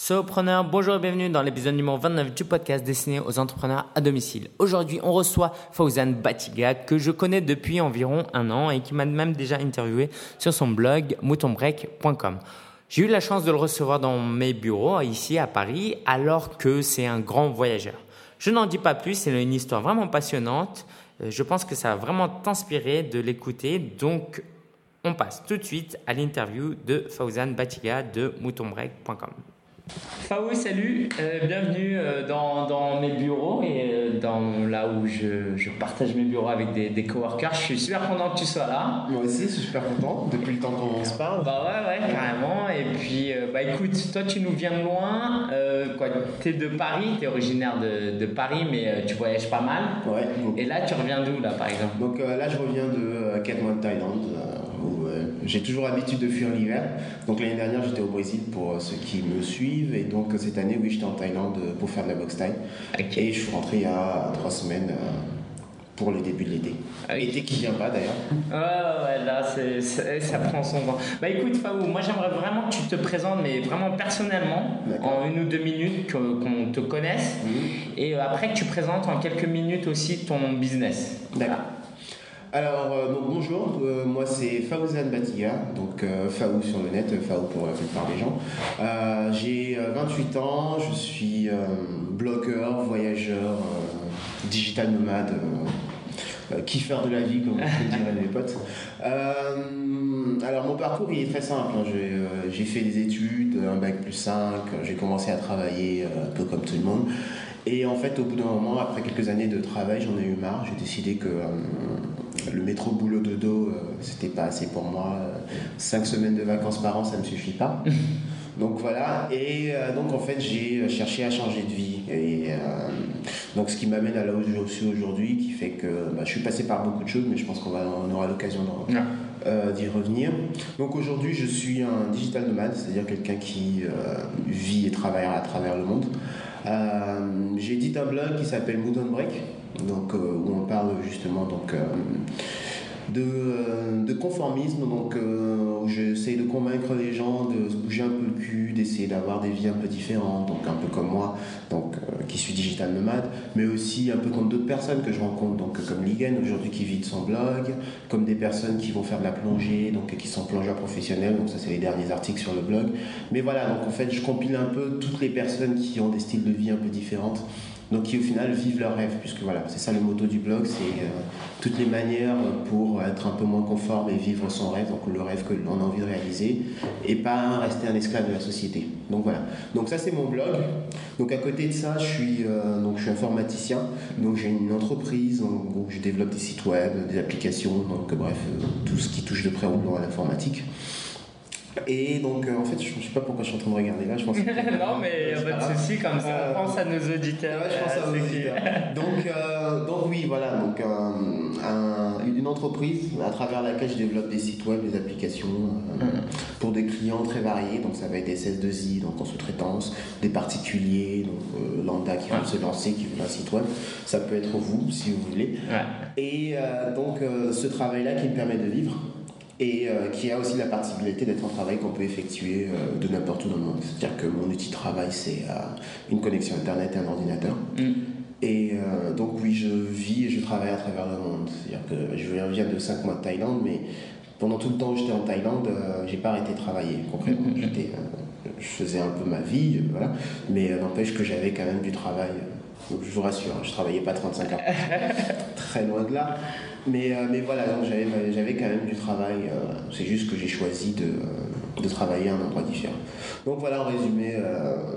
Sopreneur, bonjour et bienvenue dans l'épisode numéro 29 du podcast destiné aux entrepreneurs à domicile. Aujourd'hui, on reçoit Fauzan Batiga que je connais depuis environ un an et qui m'a même déjà interviewé sur son blog moutonbreak.com. J'ai eu la chance de le recevoir dans mes bureaux ici à Paris alors que c'est un grand voyageur. Je n'en dis pas plus, c'est une histoire vraiment passionnante. Euh, je pense que ça va vraiment t'inspirer de l'écouter. Donc, on passe tout de suite à l'interview de Fauzan Batiga de moutonbreak.com. Faou, salut, euh, bienvenue euh, dans, dans, mes bureaux et euh, dans là où je, je, partage mes bureaux avec des, des, coworkers. Je suis super content que tu sois là. Moi aussi, je suis super content depuis le temps qu'on se parle. Bah ouais, ouais, carrément. Et puis, bah écoute, toi tu nous viens de loin. quoi, t'es de Paris, t'es originaire de, de, Paris, mais tu voyages pas mal. Ouais. Et là, tu reviens d'où là, par exemple? Donc là, je reviens de 4 mois de Thaïlande j'ai toujours l'habitude de fuir l'hiver. Donc l'année dernière, j'étais au Brésil pour ceux qui me suivent. Et donc cette année, oui, j'étais en Thaïlande pour faire de la boxe thaï. Et je suis rentré il y a trois semaines euh, pour le début de l'été. Okay. Été qui vient pas d'ailleurs. Ouais, ouais, là, c'est, ça prend son temps. Bah écoute, Faou, moi j'aimerais vraiment que tu te présentes, mais vraiment personnellement, en une ou deux minutes, qu'on te connaisse. Et après que tu présentes en quelques minutes aussi ton business. D'accord. Alors, euh, donc, bonjour, euh, moi c'est Faouzan Batiga, donc euh, Faou sur le net, Faou pour la plupart des gens. J'ai 28 ans, je suis blogueur, voyageur, digital nomade, kiffeur de la vie, comme diraient mes potes. alors, mon parcours il est très simple. Hein. J'ai fait des études, un bac plus 5, j'ai commencé à travailler un peu comme tout le monde. Et en fait, au bout d'un moment, après quelques années de travail, j'en ai eu marre. J'ai décidé que le métro boulot de dos, euh, c'était pas assez pour moi. Cinq semaines de vacances par an, ça ne me suffit pas. Donc voilà, et euh, donc en fait j'ai cherché à changer de vie. Et euh, donc ce qui m'amène à là où je suis aujourd'hui, qui fait que bah, je suis passé par beaucoup de choses, mais je pense qu'on on aura l'occasion d'y revenir. Donc aujourd'hui je suis un digital nomade, c'est-à-dire quelqu'un qui vit et travaille à travers le monde. j'ai édité un blog qui s'appelle Mood on Break, donc, euh, où on parle justement donc, euh, de, euh, de, conformisme, donc où j'essaie de convaincre les gens de se bouger un peu le cul, d'essayer d'avoir des vies un peu différentes, donc un peu comme moi, donc qui suis digital nomade, mais aussi un peu comme d'autres personnes que je rencontre, donc comme Ligen aujourd'hui qui vit de son blog, comme des personnes qui vont faire de la plongée, donc qui sont plongeurs professionnels, donc ça c'est les derniers articles sur le blog. Mais voilà, donc en fait je compile un peu toutes les personnes qui ont des styles de vie un peu différentes donc qui au final vivent leur rêve, puisque voilà, c'est ça le motto du blog, c'est euh, toutes les manières pour être un peu moins conforme et vivre son rêve, donc le rêve que l'on a envie de réaliser, et pas rester un esclave de la société. Donc voilà, donc ça c'est mon blog. Donc à côté de ça, je suis, euh, donc, je suis informaticien, donc j'ai une entreprise où je développe des sites web, des applications, donc bref, euh, tout ce qui touche de près ou de loin à l'informatique. Et donc, euh, en fait, je ne sais pas pourquoi je suis en train de regarder là. Je pense non, mais il n'y a pas de souci, comme ça, euh, pense à nos auditeurs. Ouais, je pense à nos auditeurs. donc, euh, donc, oui, voilà. Donc, un, une entreprise à travers laquelle je développe des sites web, des applications mm-hmm. pour des clients très variés. Donc, ça va être des 16-2i, donc en sous-traitance, des particuliers, donc lambda qui veulent se lancer, qui veulent un site web. Ça peut être vous, si vous voulez. Et donc, ce travail-là qui me permet de vivre et euh, qui a aussi la particularité d'être un travail qu'on peut effectuer euh, de n'importe où dans le monde. C'est-à-dire que mon outil de travail, c'est euh, une connexion Internet et un ordinateur. Mm. Et donc oui, je vis et je travaille à travers le monde. C'est-à-dire que je viens de 5 mois de Thaïlande, mais pendant tout le temps où j'étais en Thaïlande, j'ai pas arrêté de travailler concrètement. Mm, mm, je faisais un peu ma vie, voilà, mais n'empêche que j'avais quand même du travail. Donc je vous rassure, je travaillais pas 35 heures. Très loin de là. Mais, euh, mais voilà, j'avais quand même du travail. Euh, c'est juste que j'ai choisi de, euh, de, travailler à un endroit différent. Donc voilà, en résumé,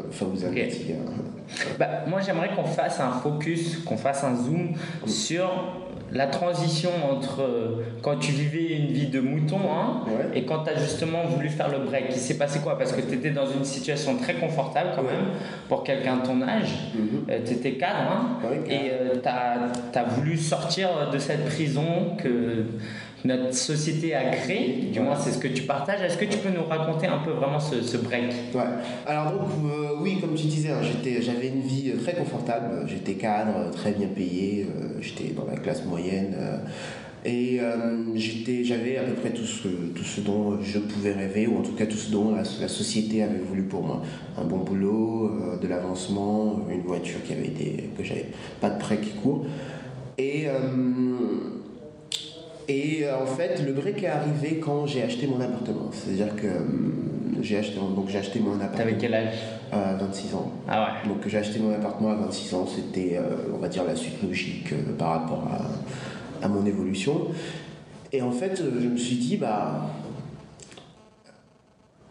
enfin vous avez okay. bah, Moi, j'aimerais qu'on fasse un focus, qu'on fasse un zoom sur la transition entre quand tu vivais une vie de mouton hein, et quand tu as justement voulu faire le break. Il s'est passé quoi? Parce que tu étais dans une situation très confortable quand même pour quelqu'un de ton âge. Mm-hmm. tu étais cadre hein, et tu as, as, voulu sortir de cette prison que notre société a créée. Du moins, c'est ce que tu partages. Est-ce que tu peux nous raconter un peu vraiment ce, ce break? Ouais. Alors donc, euh, oui, comme tu disais, hein, j'avais une vie très confortable. J'étais cadre, très bien payé. Euh, j'étais dans la classe moyenne. Et j'avais à peu près tout ce, tout ce dont je pouvais rêver, ou en tout cas tout ce dont la, société avait voulu pour moi. Un bon boulot, de l'avancement, une voiture qui avait des, que j'avais pas de prêt qui court. Et et euh, en fait, le break est arrivé quand j'ai acheté mon appartement. C'est-à-dire que hum, j'ai acheté, donc j'ai acheté mon appartement. T'avais quel âge? 26 ans. Ah ouais. Donc j'ai acheté mon appartement à 26 ans. C'était, euh, on va dire, la suite logique euh, par rapport à, à, mon évolution. Et en fait, je me suis dit, bah.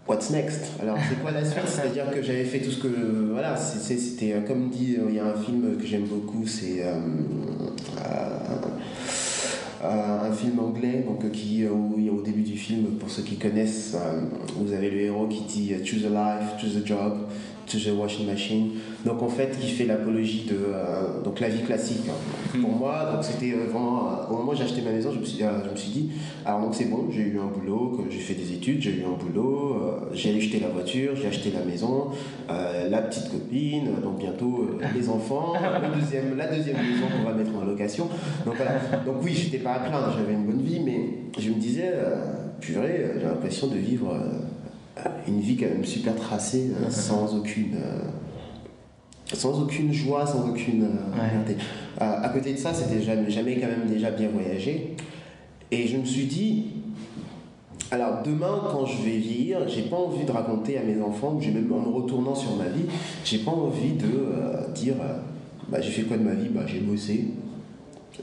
What's next? Alors, c'est quoi la suite? C'est-à-dire que j'avais fait tout ce que. Voilà, c'était comme dit, il y a un film que j'aime beaucoup, c'est. Euh, un film anglais donc, euh, qui, euh, où, au début du film, pour ceux qui connaissent, vous avez le héros qui dit Choose a life, choose a job, choose a washing machine. Donc en fait, qui fait l'apologie de donc la vie classique. Hein. Hmm. Pour moi, donc c'était vraiment au moment où j'ai acheté ma maison, je me suis, je me suis dit alors donc c'est bon, j'ai eu un boulot, j'ai fait des études, j'ai eu un boulot, j'ai acheté la voiture, j'ai acheté la maison, la petite copine, donc bientôt les enfants, le deuxième, la deuxième maison qu'on va mettre en location. Donc voilà. Donc oui, j'étais pas à plaindre, j'avais une bonne vie, mais je me disais, euh, purée, j'ai l'impression de vivre euh, une vie quand même super tracée, euh, sans aucune. sans aucune joie, sans aucune à côté de ça, c'était jamais, jamais quand même déjà bien voyagé. Et je me suis dit, alors demain, quand je vais vieillir, j'ai pas envie de raconter à mes enfants, j'ai même en me retournant sur ma vie, j'ai pas envie de dire, bah, j'ai fait quoi de ma vie? Bah j'ai bossé,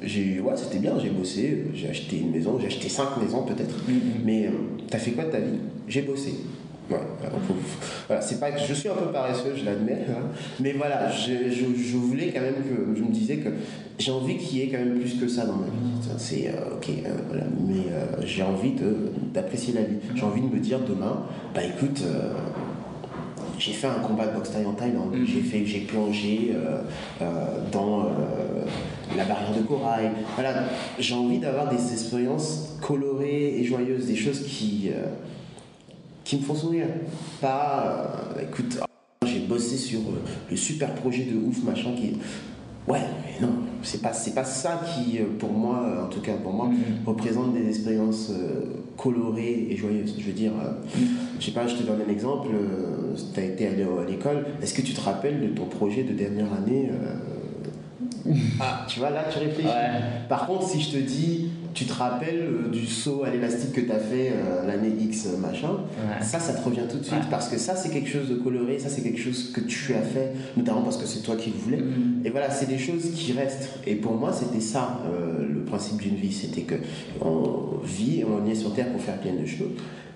j'ai ouais c'était bien j'ai bossé j'ai acheté une maison j'ai acheté cinq maisons peut-être. Mm-hmm. mais euh, t'as fait quoi de ta vie? J'ai bossé ouais, voilà, c'est pas que je suis un peu paresseux je l'admets hein. mais voilà je, je, voulais quand même que je me disais que j'ai envie qu'il y ait quand même plus que ça dans ma vie c'est euh, ok euh, voilà mais j'ai envie d'apprécier la vie j'ai envie de me dire demain bah écoute j'ai fait un combat de boxe taille en Thaïlande, mm. j'ai fait, j'ai plongé euh, euh, dans euh, la barrière de corail. Voilà, j'ai envie d'avoir des expériences colorées et joyeuses, des choses qui qui me font sourire. Pas, écoute, j'ai bossé sur le super projet de ouf machin qui Ouais, mais non, c'est pas, c'est pas ça qui, pour moi, en tout cas pour moi, mm. représente des expériences colorées et joyeuses. Je veux dire, mm. je sais pas, je te donne un exemple, tu as été allé à l'école, est-ce que tu te rappelles de ton projet de dernière année euh, Ah, tu vois, là, tu réfléchis. Par contre, si je te dis, tu te rappelles euh, du saut à l'élastique que tu as fait euh, l'année X, machin, ça, ça te revient tout de suite. Parce que ça, c'est quelque chose de coloré, ça, c'est quelque chose que tu as fait, notamment parce que c'est toi qui le voulais. Mm. Et voilà, c'est des choses qui restent. Et pour moi, c'était ça, le principe d'une vie. C'était que on vit, on est sur Terre pour faire plein de choses.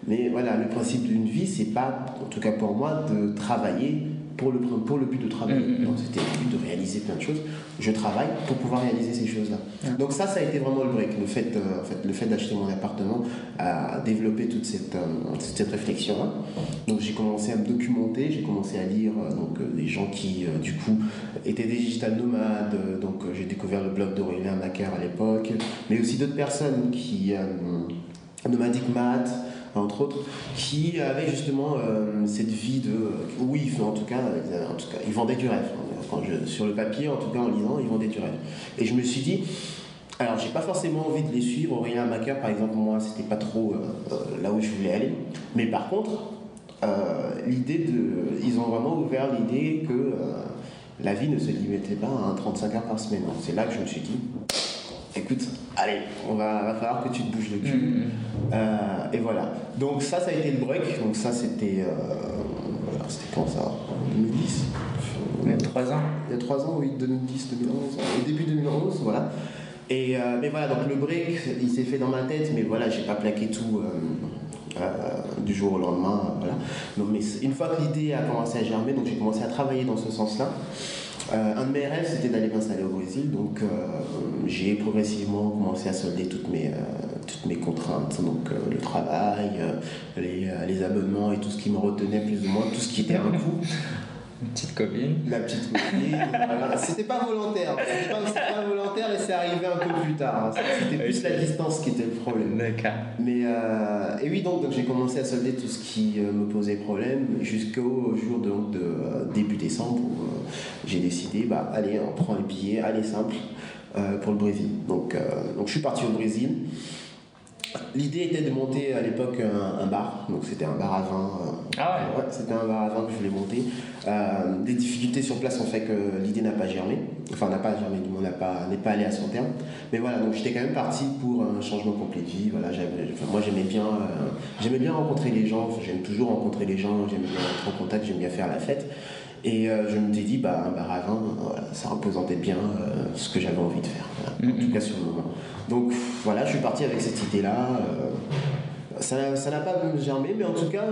Mais voilà, le principe d'une vie, c'est pas, en tout cas pour moi, de travailler pour le, pour le but de travailler. Mm, mm, mm. c'était le but de réaliser plein de choses. Je travaille pour pouvoir réaliser ces choses-là. Donc ça, ça a été vraiment le break. Le fait, euh, en fait, le fait d'acheter mon appartement a développé toute cette, euh, cette réflexion. -là. Donc j'ai commencé à me documenter, j'ai commencé à lire euh, donc, des gens qui, du coup, étaient des digital nomades. donc j'ai découvert le blog d'Aurélien Macaire à l'époque, mais aussi d'autres personnes qui... nomadic math entre autres, qui avait justement euh, cette vie de. Oui, en tout cas, en tout cas ils vendaient du rêve. Sur le papier, en tout cas en lisant, ils vendaient du rêve. Et je me suis dit, alors j'ai pas forcément envie de les suivre. Aurélien Macaire, par exemple, moi, c'était pas trop euh, euh, là où je voulais aller. Mais par contre, l'idée de. Ils ont vraiment ouvert l'idée que la vie ne se limitait pas à un 35 heures par semaine. C'est là que je me suis dit, écoute, allez, on va, va falloir que tu te bouges le cul. Mm, mm. Euh, et voilà. Donc ça, ça a été le break. Donc ça, c'était... Euh, c'était quand ça? En 2010 Il y a 3 ans Il y a 3 ans, oui, 2010, 2011. Au début 2011, voilà. Et euh, mais voilà, donc le break, il s'est fait dans ma tête, mais voilà, j'ai pas plaqué tout du jour au lendemain. voilà. Donc, mais une fois que l'idée a commencé à germer, donc j'ai commencé à travailler dans ce sens-là. Euh, un de mes rêves, c'était d'aller m'installer au Brésil. Donc, euh, j'ai progressivement commencé à solder toutes mes, euh, toutes mes contraintes. Donc, le travail, les, les, abonnements et tout ce qui me retenait plus ou moins, tout ce qui était un coût. Une petite copine. La petite copine. C'était pas volontaire. C'était pas, pas, volontaire et c'est arrivé un peu plus tard. C'était plus la distance qui était le problème. D'accord. Mais euh, et oui, donc, donc j'ai commencé à solder tout ce qui euh, me posait problème jusqu'au jour de, de euh, début décembre où j'ai décidé, bah allez, on prend les billets, allez simple. pour le Brésil. Donc, donc je suis parti au Brésil. L'idée était de monter à l'époque un, bar, donc c'était un bar à vin. ah ouais, C'était un bar à vin que je voulais monter. des difficultés sur place ont fait que l'idée n'a pas germé, enfin n'a pas germé, du moins n'est pas, pas allé à son terme. Mais voilà, donc j'étais quand même parti pour un changement complet de vie. Voilà, moi j'aimais bien, j'aimais bien rencontrer les gens, j'aime toujours rencontrer les gens, j'aime bien être en contact, j'aime bien faire la fête. Et euh, je me suis dit, bah, un bar à vin, ça représentait bien euh, ce que j'avais envie de faire, en mm-hmm. tout cas sur le moment. Donc voilà, je suis parti avec cette idée-là. Euh, ça n'a pas germé, mais en tout cas,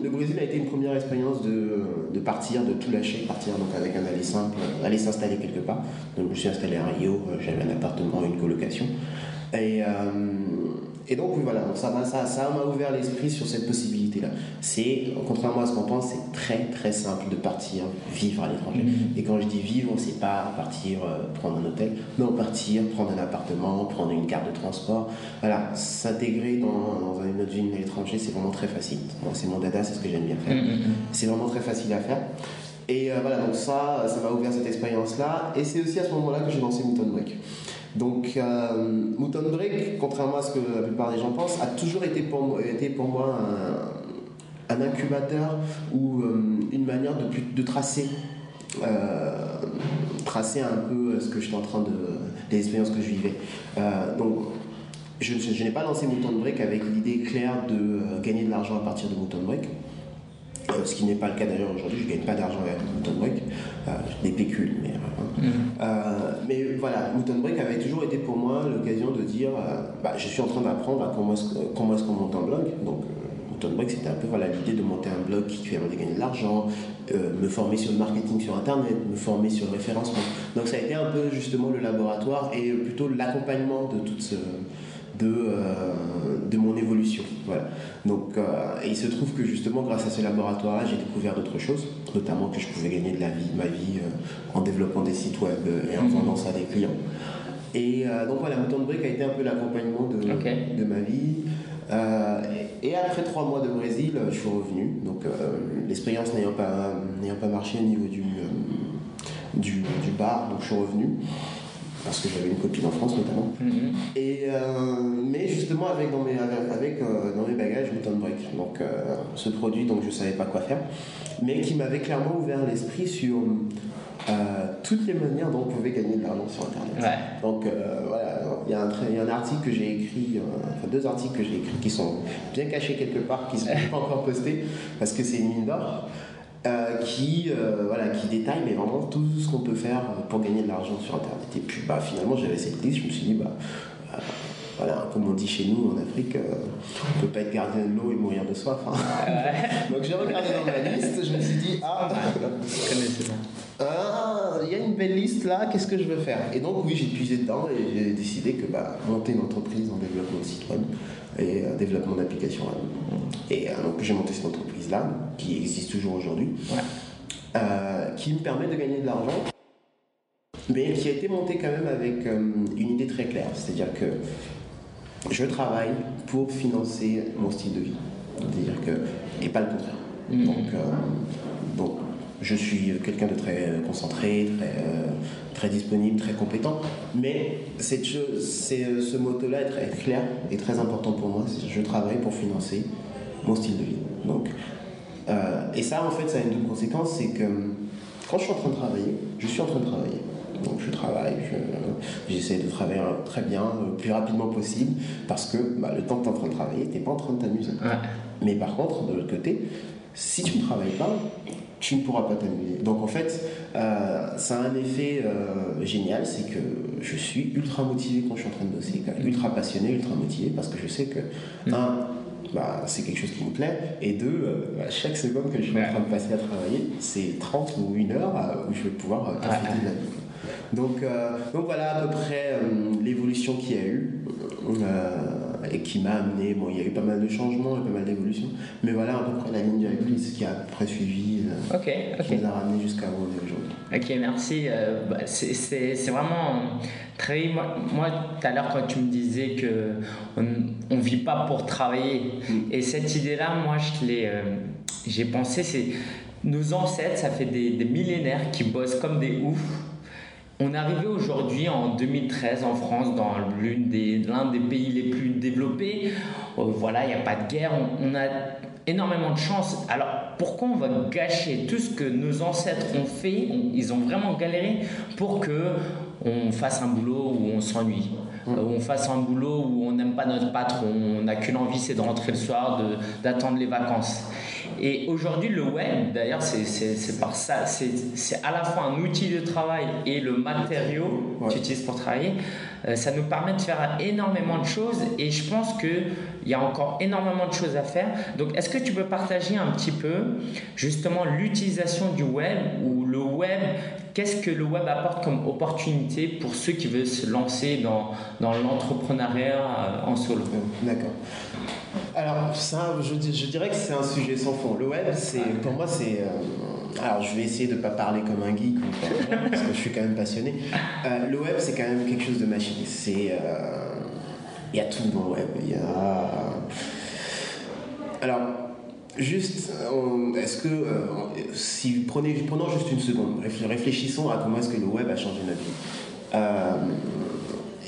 le Brésil a été une première expérience de, de, partir, de tout lâcher, partir donc avec un aller simple, aller s'installer quelque part. Donc je me suis installé à Rio, j'avais un appartement, une colocation. Et et donc, voilà, ça m'a ça, ça ouvert l'esprit sur cette possibilité-là. C'est, contrairement à ce qu'on pense, c'est très très simple de partir vivre à l'étranger. Mm-hmm. Et quand je dis vivre, c'est pas partir euh, prendre un hôtel, non, partir, prendre un appartement, prendre une carte de transport. Voilà, s'intégrer dans, dans une autre ville à l'étranger, c'est vraiment très facile. Moi, c'est mon dada, c'est ce que j'aime bien faire. Mm-hmm. C'est vraiment très facile à faire. Et euh, voilà, donc ça, ça m'a ouvert cette expérience-là. Et c'est aussi à ce moment-là que j'ai lancé Mouton Break. Donc, euh, Mouton Break, contrairement à ce que la plupart des gens pensent, a toujours été pour moi, un, incubateur ou euh, une manière de, euh, tracer un peu ce que j'étais en train de. les expériences que je vivais. donc, je, je n'ai pas lancé Mouton Break avec l'idée claire de gagner de l'argent à partir de Mouton Break. Euh, ce qui n'est pas le cas d'ailleurs aujourd'hui, je ne gagne pas d'argent avec Mouton Break, euh, des pécules, mais, euh, mhm. mais voilà, Mouton Break avait toujours été pour moi l'occasion de dire bah, je suis en train d'apprendre comment est-ce qu'on monte un blog. Donc, Mouton Break, c'était un peu voilà, l'idée de monter un blog qui permet de gagner de l'argent, me former sur le marketing sur Internet, me former sur le référencement. Donc, ça a été un peu justement le laboratoire et plutôt l'accompagnement de toute ce de, euh, de mon évolution. Voilà. Donc, euh, et il se trouve que justement, grâce à ce laboratoire-là, j'ai découvert d'autres choses, notamment que je pouvais gagner de la vie, ma vie euh, en développant des sites web et en mhm. vendant ça à des clients. Et donc voilà, Mouton de Brick a été un peu l'accompagnement de, de ma vie. et après trois mois de Brésil, je suis revenu. Donc l'expérience n'ayant pas, n'ayant pas marché au niveau du, du, du, bar, donc je suis revenu parce que j'avais une copine en France notamment. Mhm. Et, euh, mais justement avec dans mes, avec, euh, dans mes bagages Mouton Break. Donc euh, ce produit dont je ne savais pas quoi faire, mais qui m'avait clairement ouvert l'esprit sur toutes les manières dont on pouvait gagner de l'argent sur Internet. Donc voilà, il y, a un, y a un article que j'ai écrit, enfin deux articles que j'ai écrits qui sont bien cachés quelque part, qui ne sont pas encore postés parce que c'est une mine d'or. Euh, qui, euh, voilà, qui détaille mais vraiment tout ce qu'on peut faire pour gagner de l'argent sur Internet. Et puis bah, finalement, j'avais cette liste, je me suis dit, bah, euh, voilà, comme on dit chez nous en Afrique, on peut pas être gardien de l'eau et mourir de soif. Hein. Donc j'ai regardé dans ma liste, je me suis dit, ah, ah, il y a une belle liste là, qu'est-ce que je veux faire? Et donc oui, j'ai puisé dedans et j'ai décidé que bah, monter une entreprise en développement de site web et développement d'applications Et donc j'ai monté cette entreprise qui existe toujours aujourd'hui, euh, qui me permet de gagner de l'argent, mais qui a été monté quand même avec euh, une idée très claire. C'est-à-dire que je travaille pour financer mon style de vie. C'est-à-dire que, et pas le contraire. Mm. Donc, euh, je suis quelqu'un de très concentré, très, très disponible, très compétent. Mais cette c'est, ce motto-là est très clair et très important pour moi. je travaille pour financer mon style de vie. Donc, euh, et ça, en fait, ça a une double conséquence, c'est que quand je suis en train de travailler, je suis en train de travailler. Donc je travaille, j'essaie de travailler très bien, le plus rapidement possible, parce que bah, le temps que tu es en train de travailler, tu n'es pas en train de t'amuser. Mais par contre, de l'autre côté, si tu ne travailles pas, tu ne pourras pas t'amuser. Donc en fait, euh, ça a un effet euh, génial, c'est que je suis ultra motivé quand je suis en train de bosser, ultra passionné, ultra motivé, parce que je sais que, mm. un, bah, c'est quelque chose qui me plaît. Et deux, euh, bah, chaque seconde que je suis en train de passer à travailler, c'est 30 ou une heure euh, où je vais pouvoir euh, profiter de la vie. Donc, donc voilà à peu près l'évolution qu'il y a eu et qui m'a amené. Bon, il y a eu pas mal de changements et pas mal d'évolutions, mais voilà à peu près la ligne directrice qui a à peu près suivi, qui nous a ramené jusqu'à où on est aujourd'hui. Ok, merci. Bah, c'est vraiment très. Moi, moi tout à l'heure, quand tu me disais que on ne vit pas pour travailler, mm. et cette idée-là, moi, je l'ai, euh, j'ai pensé, c'est nos ancêtres, ça fait des, millénaires qui bossent comme des oufs. On est arrivé aujourd'hui en 2013 en France, dans des, l'un des pays les plus développés. Euh, voilà, il n'y a pas de guerre, on, a énormément de chance. Alors pourquoi on va gâcher tout ce que nos ancêtres ont fait? Ils ont vraiment galéré pour que on fasse un boulot où on s'ennuie. Mmh. Où on fasse un boulot où on n'aime pas notre patron, on n'a qu'une envie, c'est de rentrer le soir, d'attendre les vacances. Et aujourd'hui, le web, d'ailleurs, c'est par ça, c'est à la fois un outil de travail et le matériau que tu utilises pour travailler. Euh, ça nous permet de faire énormément de choses et je pense qu'il y a encore énormément de choses à faire. Donc, est-ce que tu peux partager un petit peu justement l'utilisation du web ou le web? Qu'est-ce que le web apporte comme opportunité pour ceux qui veulent se lancer dans, dans l'entrepreneuriat euh, en solo? D'accord. Alors, ça, je, je, dirais que c'est un sujet sans fond. Le web, c'est, pour moi, c'est. Euh, alors, je vais essayer de ne pas parler comme un geek, parce que je suis quand même passionné. Euh, le web, c'est quand même quelque chose de machine. C'est. Euh, il y a tout dans le web. Il y a. Alors, juste, est-ce que. si, prenez, prenons juste une seconde, réfléchissons à comment est-ce que le web a changé notre vie.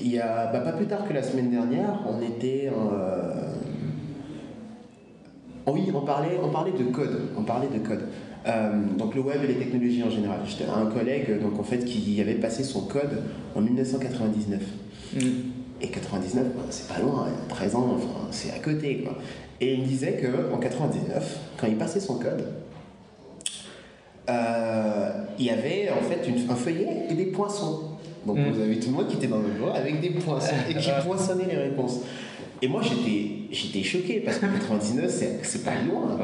il y a, bah, pas plus tard que la semaine dernière, on était. Oh oui, on parlait, on parlait de code. On parlait de code. Euh, donc le web et les technologies en général. J'étais un collègue donc en fait qui avait passé son code en 1999. Mm. Et 99, bah, c'est pas loin, 13 ans, enfin, c'est à côté quoi. Et il me disait que en 99, quand il passait son code, euh, il y avait en fait un feuillet et des poinçons. Donc mm. vous avez tout le monde qui était dans le bureau avec des poinçons et qui poinçonnait les réponses. Et moi, j'étais, choqué parce que 99, c'est, pas loin.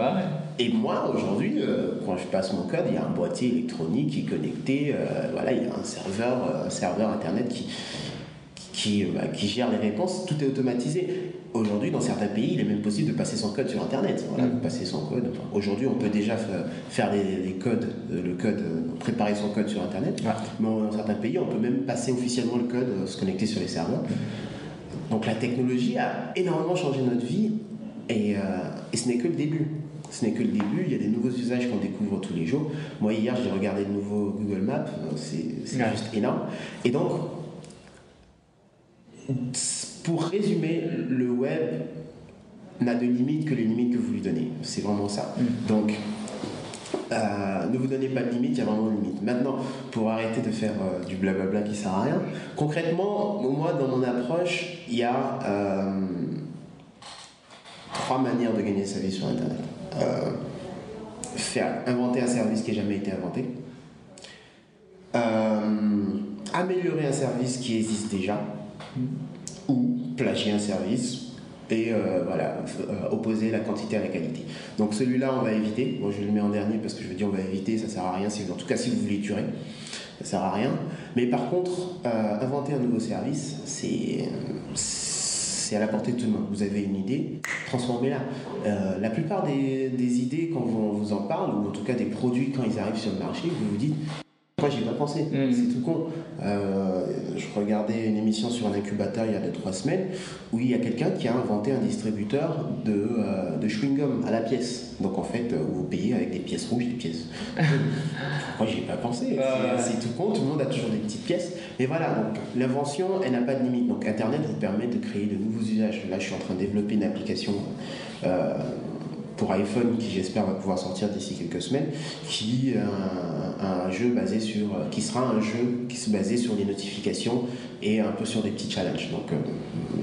Et moi, aujourd'hui, euh, quand je passe mon code, il y a un boîtier électronique qui est connecté. Euh, voilà, il y a un serveur, euh, un serveur internet qui, qui, bah, qui, gère les réponses. Tout est automatisé. Aujourd'hui, dans certains pays, il est même possible de passer son code sur Internet. Voilà, mm. passer son code. aujourd'hui, on peut déjà faire les, codes, le code, préparer son code sur Internet. Mais dans certains pays, on peut même passer officiellement le code, se connecter sur les serveurs. Donc la technologie a énormément changé notre vie et, euh, et ce n'est que le début. Ce n'est que le début, il y a des nouveaux usages qu'on découvre tous les jours. Moi hier j'ai regardé le nouveau Google Maps, c'est juste énorme. Et donc, pour résumer, le web n'a de limites que les limites que vous lui donnez. C'est vraiment ça. Mm. Donc, euh, ne vous donnez pas de limite, il y a vraiment une limite. Maintenant, pour arrêter de faire euh, du blablabla qui sert à rien, concrètement, moi, dans mon approche, il y a euh, trois manières de gagner sa vie sur Internet. faire inventer un service qui n'a jamais été inventé. améliorer un service qui existe déjà. Ou plagier un service et euh, voilà, euh, opposer la quantité à la qualité. Donc celui-là, on va éviter. Moi, je le mets en dernier parce que je veux dire, on va éviter, ça sert à rien. en tout cas, si vous voulez tuer, ça sert à rien. Mais par contre, euh, inventer un nouveau service, c'est c'est à la portée de tout le monde. Vous avez une idée, transformez-la. la plupart des, des, idées, quand on vous en parle, ou en tout cas des produits quand ils arrivent sur le marché, vous vous dites moi, j'y ai pas pensé. Mm. C'est tout con. Euh, je regardais une émission sur un incubateur il y a 2-3 semaines où il y a quelqu'un qui a inventé un distributeur de, euh, de chewing-gum à la pièce. Donc en fait, vous payez avec des pièces rouges, des pièces. Moi, j'y ai pas pensé. C'est tout con. Tout le monde a toujours des petites pièces. Mais voilà. Donc l'invention, elle n'a pas de limite. Donc Internet vous permet de créer de nouveaux usages. Là, je suis en train de développer une application. Euh, pour iPhone qui j'espère va pouvoir sortir d'ici quelques semaines, qui un, un, jeu basé sur, qui sera un jeu qui se basé sur les notifications et un peu sur des petits challenges. Donc euh,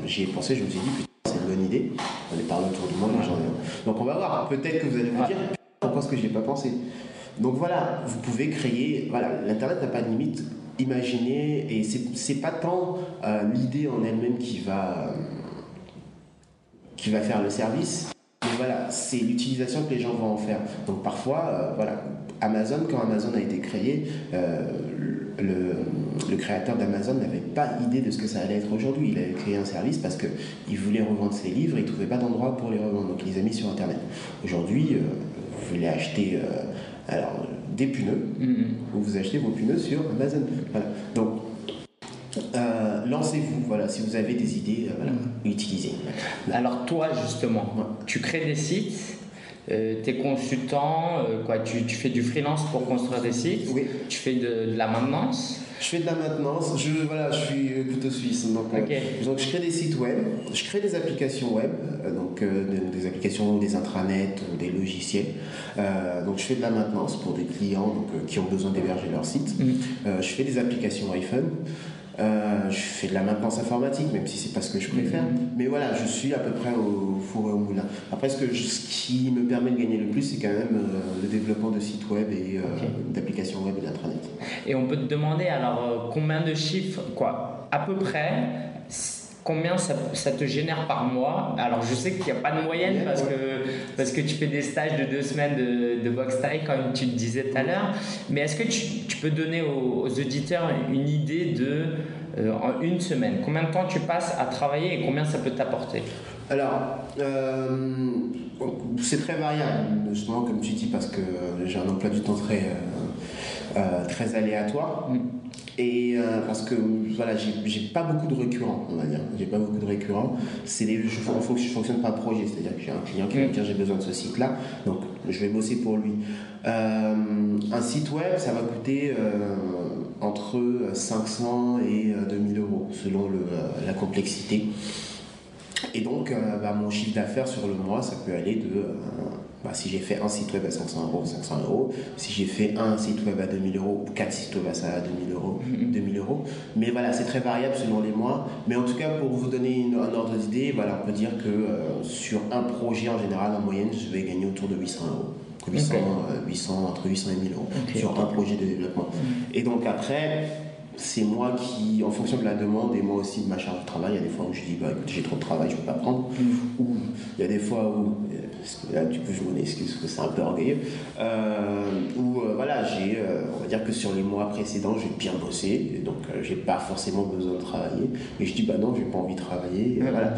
j'y ai pensé, je me suis dit c'est une bonne idée. On est parlé autour du monde, Donc on va voir. Peut-être que vous allez vous dire pourquoi est-ce que j'ai pas pensé? Donc voilà, vous pouvez créer. Voilà, l'internet n'a pas de limite. Imaginez et c'est pas tant euh, l'idée en elle-même qui va euh, qui va faire le service voilà, c'est l'utilisation que les gens vont en faire. Donc parfois, euh, voilà, Amazon, quand Amazon a été créé, euh, le, créateur d'Amazon n'avait pas idée de ce que ça allait être aujourd'hui. Il avait créé un service parce qu'il voulait revendre ses livres et il ne trouvait pas d'endroit pour les revendre. Donc il les a mis sur Internet. Aujourd'hui, euh, vous voulez acheter alors, des pneus, mm-hmm. vous achetez vos pneus sur Amazon. Voilà. Donc lancez-vous, voilà, si vous avez des idées, euh, voilà, mm. utilisez. Alors toi, justement, tu crées des sites, euh, tu es consultant, euh, quoi, tu, tu, fais du freelance pour construire des sites, oui. tu fais de, de la maintenance. Je fais de la maintenance, je, voilà, je suis couteau suisse. Donc, donc je crée des sites web, je crée des applications web, donc des, applications, des intranets, des logiciels. donc je fais de la maintenance pour des clients donc, qui ont besoin d'héberger leur site. Mm. je fais des applications iPhone. Euh, je fais de la maintenance informatique, même si c'est pas ce que je préfère. Mhm. Mais voilà, je suis à peu près au four et au moulin. Après, ce, que ce qui me permet de gagner le plus, c'est quand même euh, le développement de sites web et euh, d'applications web et d'intranet. Et on peut te demander alors combien de chiffres, quoi, à peu près combien ça, ça, te génère par mois. Alors je sais qu'il n'y a pas de moyenne parce, que, parce que tu fais des stages de deux semaines de, de box taille comme tu le disais tout à l'heure, mais est-ce que tu, tu, peux donner aux, auditeurs une idée de, euh, en une semaine, combien de temps tu passes à travailler et combien ça peut t'apporter? Alors, euh, c'est très variable, justement, comme tu dis, parce que j'ai un emploi du temps très, euh, très aléatoire. Mm. Et euh, parce que voilà, j'ai pas beaucoup de récurrents, on va dire. J'ai pas beaucoup de récurrents. C'est je, je fonctionne par projet, c'est-à-dire que j'ai un client qui va me dire j'ai besoin de ce site-là, donc je vais bosser pour lui. Euh, un site web, ça va coûter euh, entre 500 et 2000 euros selon le, la complexité. Et donc, bah, mon chiffre d'affaires sur le mois, ça peut aller de bah, si j'ai fait un site web à 500 euros, 500 euros. Si j'ai fait un site web à 2000 euros ou quatre sites web à 2000 euros, 2000 mhm. euros. Mais voilà, c'est très variable selon les mois. Mais en tout cas, pour vous donner un ordre d'idée, voilà, on peut dire que euh, sur un projet en général, en moyenne, je vais gagner autour de 800 euros. 800, 800 euh, entre 800 et 1000 euros sur un projet de développement. Mhm. Et donc après, c'est moi qui, en fonction de la demande et moi aussi de ma charge de travail, il y a des fois où je dis bah écoute j'ai trop de travail, je ne peux pas prendre. Mm. Ou il y a des fois où, là du coup je m'en excuse parce que c'est un peu orgueilleux, euh, où euh, voilà, j'ai, euh, on va dire que sur les mois précédents j'ai bien bossé, et donc j'ai pas forcément besoin de travailler. Mais je dis bah non, j'ai pas envie de travailler. voilà.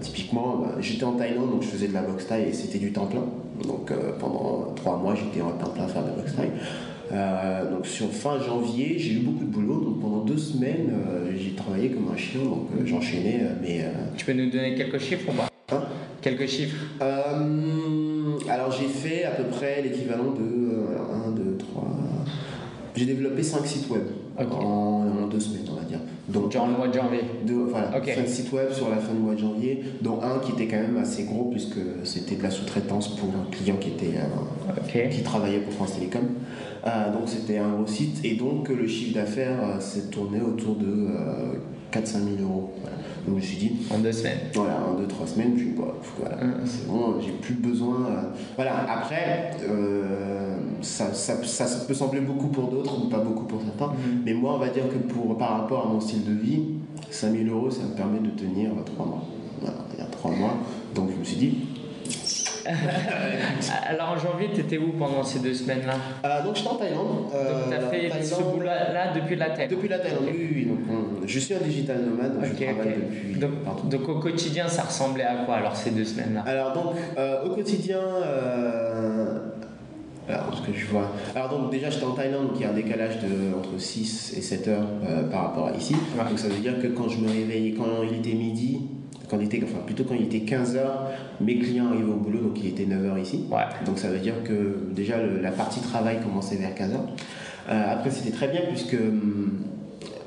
typiquement, bah, j'étais en Thaïlande donc je faisais de la boxe taille et c'était du temps plein. Donc pendant trois mois j'étais en temps plein à faire de la boxe. Euh, donc sur fin janvier, j'ai eu beaucoup de boulot. Donc pendant deux semaines, euh, j'ai travaillé comme un chien. Donc euh, j'enchaînais. mais tu peux nous donner quelques chiffres ou pas? Quelques chiffres. alors j'ai fait à peu près l'équivalent de 1, 2, 3. J'ai développé 5 sites web en, deux semaines, on va dire. Donc, Genre le mois de janvier Voilà, 5 sites web sur la fin du mois de janvier, dont un qui était quand même assez gros puisque c'était de la sous-traitance pour un client qui, était, qui travaillait pour France Télécom. Euh, donc c'était un gros site et donc le chiffre d'affaires euh, s'est tourné autour de 4-5 000 euros. Je me suis dit. En deux semaines Voilà, en deux, trois semaines, puis voilà, mm. c'est bon, j'ai plus besoin. Euh, voilà, après, ça, ça, ça, peut sembler beaucoup pour d'autres ou pas beaucoup pour certains, mm. mais moi on va dire que pour, par rapport à mon style de vie, 5 000 euros ça me permet de tenir 3 mois. Voilà, il y a 3 mois, donc je me suis dit, Alors en janvier, tu étais où pendant ces deux semaines-là euh, Donc j'étais en Thaïlande. donc tu as fait Thaïlande, ce boulot-là depuis la Thaïlande Depuis la Thaïlande, oui, oui. Donc, je suis un digital nomade, donc je travaille depuis. Donc, au quotidien, ça ressemblait à quoi alors ces deux semaines-là? Alors donc euh, au quotidien. Euh, alors, ce que je vois. Alors, donc, déjà, j'étais en Thaïlande, donc y a un décalage de entre 6 et 7 heures par rapport à ici. Donc, ça veut dire que quand je me réveillais, quand il était midi, quand il était, enfin plutôt quand il était 15h, mes clients arrivaient au boulot, donc il était 9h ici. Donc ça veut dire que déjà la partie travail commençait vers 15h. Euh, après c'était très bien puisque... Hum,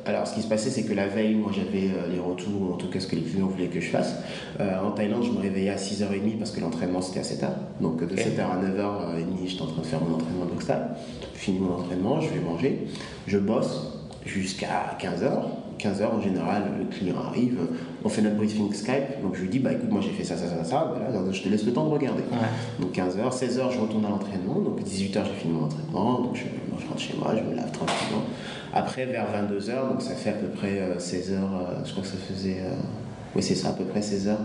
alors, ce qui se passait, c'est que la veille, moi, j'avais euh, les retours, en tout cas ce que les clients voulaient que je fasse. Euh, en Thaïlande, je me réveillais à 6h30 parce que l'entraînement, c'était à 7h. Donc, de 7h à 9h30, j'étais en train de faire mon entraînement d'Oxtal. Fini mon entraînement, je vais manger, je bosse jusqu'à 15h. 15h en général, le client arrive, on fait notre briefing Skype, donc je lui dis, bah écoute, moi j'ai fait ça, ça, ça, ça, voilà, je te laisse le temps de regarder. Donc 15h, 16h, je retourne à l'entraînement, donc 18h, j'ai fini mon entraînement, donc je, rentre chez moi, je me lave tranquillement. Après, vers 22h, donc ça fait à peu près 16h, euh, euh, je crois que ça faisait, euh, oui c'est ça, à peu près 16h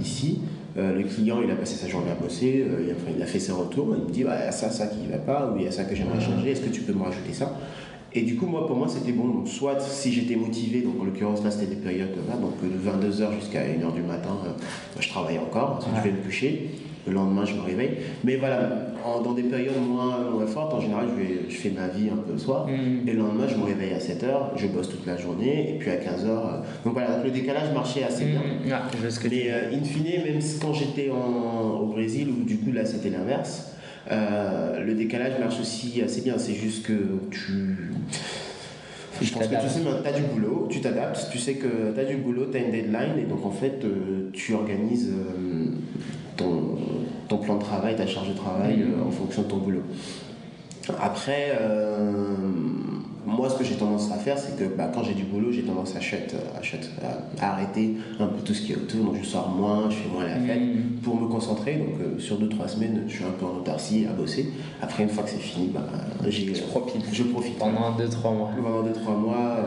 ici. le client, il a passé sa journée à bosser, il, enfin, il a fait ses retours, il me dit, bah, il y a ça, ça qui ne va pas, ou il y a ça que j'aimerais changer, est-ce que tu peux me rajouter ça? Et du coup, moi, pour moi, c'était bon. Donc, soit si j'étais motivé, donc en l'occurrence, là, c'était des périodes là, donc de 22h jusqu'à 1h du matin, euh, je travaillais encore, ensuite je vais me coucher. Le lendemain, je me réveille. Mais voilà, dans des périodes moins, moins fortes, en général, je, vais, je fais ma vie un peu le soir. Mhm. Et le lendemain, je me réveille à 7h, je bosse toute la journée. Et puis à 15h. donc voilà, donc le décalage marchait assez bien. Ah, je vois ce que tu Mais euh, in fine, même quand j'étais au Brésil, où du coup là c'était l'inverse, euh, le décalage marche aussi assez bien. C'est juste que tu. Je pense que tu sais, tu as du boulot, tu t'adaptes, tu sais que tu as du boulot, tu as une deadline, et donc en fait, euh, tu organises euh, ton, ton plan de travail, ta charge de travail euh, en fonction de ton boulot. Après, euh, moi, ce que j'ai tendance à faire, c'est que bah, quand j'ai du boulot, j'ai tendance à, shut, à, shut, à- arrêter un peu tout ce qui est autour. Donc, je sors moins, je fais moins la fête Mhm. pour me concentrer. Donc, euh, sur 2-3 semaines, je suis un peu en autarcie à bosser. Après, une fois que c'est fini, bah, j'ai. Je profite. pendant 2-3 mois. Pendant 2-3 mois, euh,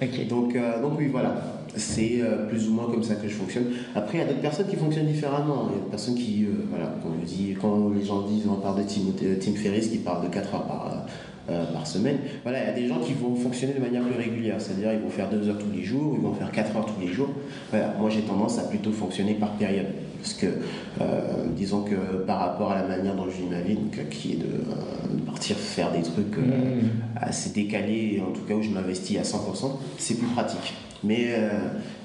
voilà. Donc, euh, donc oui, voilà. C'est euh, plus ou moins comme ça que je fonctionne. Après, il y a d'autres personnes qui fonctionnent différemment. Il y a des personnes qui, euh, voilà, quand, on dit, quand les gens disent, on parle de Tim, Tim Ferriss qui parle de 4 heures par, euh, par semaine. Voilà, il y a des gens qui vont fonctionner de manière plus régulière. C'est-à-dire, ils vont faire 2 heures tous les jours, ils vont faire 4 heures tous les jours. Voilà, moi, j'ai tendance à plutôt fonctionner par période. Parce que, euh, disons que par rapport à la manière dont je vis ma vie, donc, euh, qui est de, euh, de partir faire des trucs euh, Mhm. assez décalés, en tout cas où je m'investis à 100%, c'est plus pratique. Mais, euh,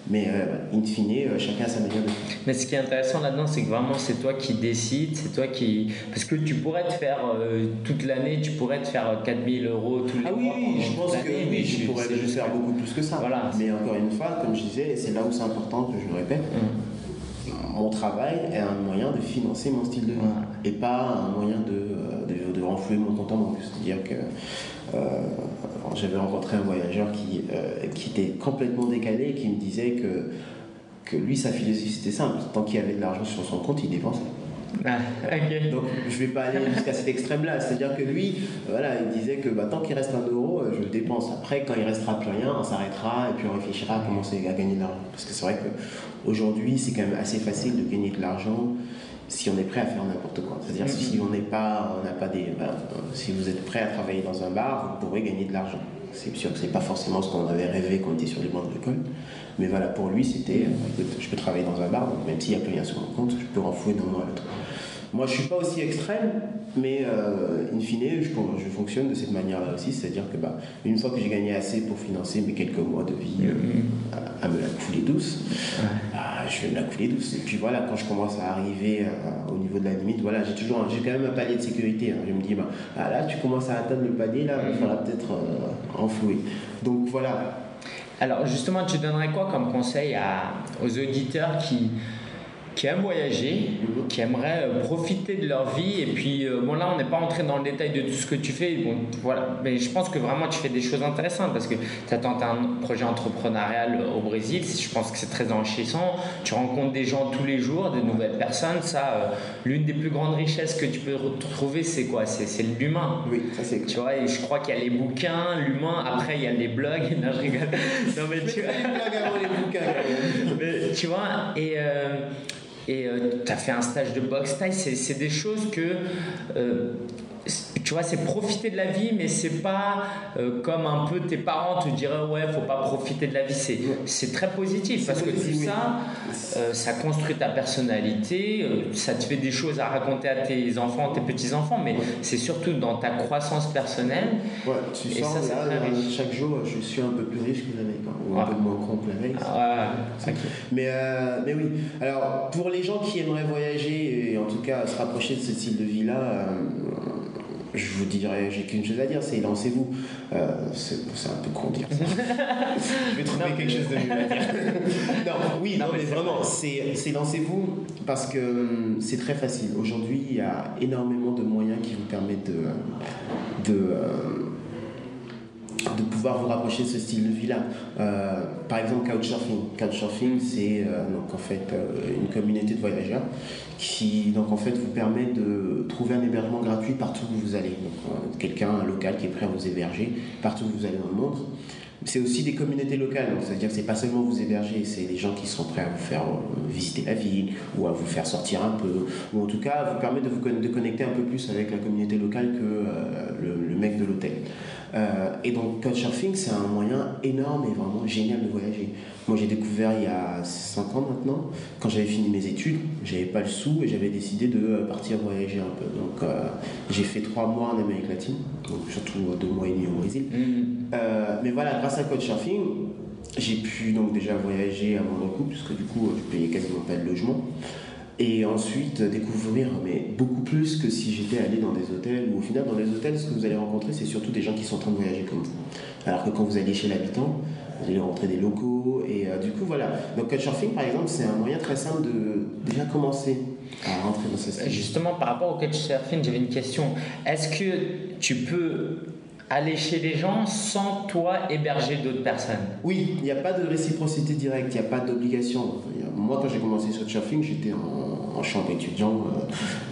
mais euh, in fine, euh, chacun a sa manière de faire. Mais ce qui est intéressant là-dedans, c'est que vraiment c'est toi qui décides, c'est toi qui. Parce que tu pourrais te faire euh, toute l'année, tu pourrais te faire 4000 euros tous les Ah oui, mois. oui, je pense que oui, je pourrais juste- faire beaucoup plus que ça. Voilà. Mais encore une fois, comme je disais, et c'est là où c'est important que je le répète, Hum. mon travail est un moyen de financer mon style de vie Voilà. et pas un moyen de, renflouer mon compte en banque. C'est-à-dire que euh, j'avais rencontré un voyageur qui, euh, qui était complètement décalé et qui me disait que, que lui, sa philosophie, c'était simple. Tant qu'il avait de l'argent sur son compte, il dépensait. Ah. Donc je vais pas aller jusqu'à cet extrême-là. C'est-à-dire que lui, voilà, il disait que bah, tant qu'il reste un euro, euh, je le dépense. Après, quand il restera plus rien, on s'arrêtera et puis on réfléchira à commencer à gagner de l'argent. Parce que c'est vrai qu'aujourd'hui, c'est quand même assez facile de gagner de l'argent si on est prêt à faire n'importe quoi. C'est-à-dire si on n'est pas, on n'a pas des, euh, si vous êtes prêt à travailler dans un bar, vous pourrez gagner de l'argent. C'est sûr que c'est pas forcément ce qu'on avait rêvé quand on était sur les bancs de l'école. Mais voilà, pour lui, c'était, euh, écoute, je peux travailler dans un bar, donc même s'il n'y a plus rien sur mon compte, je peux renflouer d'un mois à l'autre. Moi, je suis pas aussi extrême, mais euh, in fine, je, je fonctionne de cette manière-là aussi, c'est-à-dire que bah, une fois que j'ai gagné assez pour financer mes quelques mois de vie euh, à, à me la couler douce, bah, je vais me la couler douce. Et puis voilà, quand je commence à arriver euh, au niveau de la limite, voilà, j'ai toujours, j'ai quand même un palier de sécurité. hein. Je me dis, bah, ah, là, tu commences à atteindre le palier, là, il faudra peut-être enflouer. Donc voilà, Alors justement, tu donnerais quoi comme conseil à, aux auditeurs qui, qui aiment voyager, qui aimeraient euh, profiter de leur vie. Et puis euh, bon là on n'est pas entré dans le détail de tout ce que tu fais, bon voilà, mais je pense que vraiment tu fais des choses intéressantes parce que tu as tenté un projet entrepreneurial au Brésil, je pense que c'est très enrichissant, tu rencontres des gens tous les jours, de nouvelles personnes, ça, euh, l'une des plus grandes richesses que tu peux retrouver c'est quoi? C'est c'est l'humain. oui, ça c'est Tu vois, et je crois qu'il y a les bouquins, l'humain, après il y a les blogs. Non, je rigole. Non, mais tu vois, les blagues avant les bouquins. mais tu vois, et euh, et tu as fait un stage de boxe taille, c'est c'est des choses que. euh, tu vois, c'est profiter de la vie, mais c'est pas euh, comme un peu tes parents te diraient ouais, faut pas profiter de la vie. C'est c'est très positif parce que tout ça, euh, ça construit ta personnalité, euh, ça te fait des choses à raconter à tes enfants, tes petits enfants, mais c'est surtout dans ta croissance personnelle. Ouais, tu Et sens ça, c'est là, très riche. chaque jour, je suis un peu plus riche que la veille, ou un peu moins con que la veille. Ah, ouais. Mais, mais oui, alors pour les gens qui aimeraient voyager et en tout cas se rapprocher de ce style de vie-là, je vous dirais, j'ai qu'une chose à dire, c'est lancez-vous. Euh, c'est un peu con de dire ça. je vais trouver Non, quelque chose de mieux à dire. non, oui, non, Non, mais vraiment, c'est lancez-vous parce que hum, c'est très facile. Aujourd'hui, il y a énormément de moyens qui vous permettent de. de euh, de pouvoir vous rapprocher de ce style de vie-là. Euh, par exemple, Couchsurfing. Couchsurfing, c'est euh, donc en fait euh, une communauté de voyageurs qui donc en fait vous permet de trouver un hébergement gratuit partout où vous allez. Donc quelqu'un un local qui est prêt à vous héberger partout où vous allez dans le monde. C'est aussi des communautés locales, c'est-à-dire que c'est pas seulement vous héberger, c'est des gens qui sont prêts à vous faire euh, visiter la ville ou à vous faire sortir un peu, ou en tout cas à vous permettre de vous con- de connecter un peu plus avec la communauté locale que euh, le, le mec de l'hôtel. Euh, et donc, Couchsurfing, c'est un moyen énorme et vraiment génial de voyager. Moi, j'ai découvert il y a 5 ans maintenant, quand j'avais fini mes études, j'avais pas le sou et j'avais décidé de partir voyager un peu. Donc, j'ai fait 3 mois en Amérique latine, donc surtout 2 mois et demi au Brésil. Mm. mais voilà, grâce à Couchsurfing, j'ai pu donc déjà voyager à mon coup, puisque du coup, je payais quasiment pas de logement. Et ensuite, découvrir mais beaucoup plus que si j'étais allé dans des hôtels. Ou au final, dans les hôtels, ce que vous allez rencontrer, c'est surtout des gens qui sont en train de voyager comme vous. Alors que quand vous allez chez l'habitant, vous allez rencontrer des locaux. Et euh, du coup, voilà. Donc, Couchsurfing, par exemple, c'est un moyen très simple de déjà commencer à rentrer dans ce style. Justement, par rapport au Couchsurfing, j'avais une question. Est-ce que tu peux aller chez les gens sans toi héberger d'autres personnes Oui, il n'y a pas de réciprocité directe, il n'y a pas d'obligation. Moi, quand j'ai commencé sur Surfing, j'étais en, en, champ étudiant,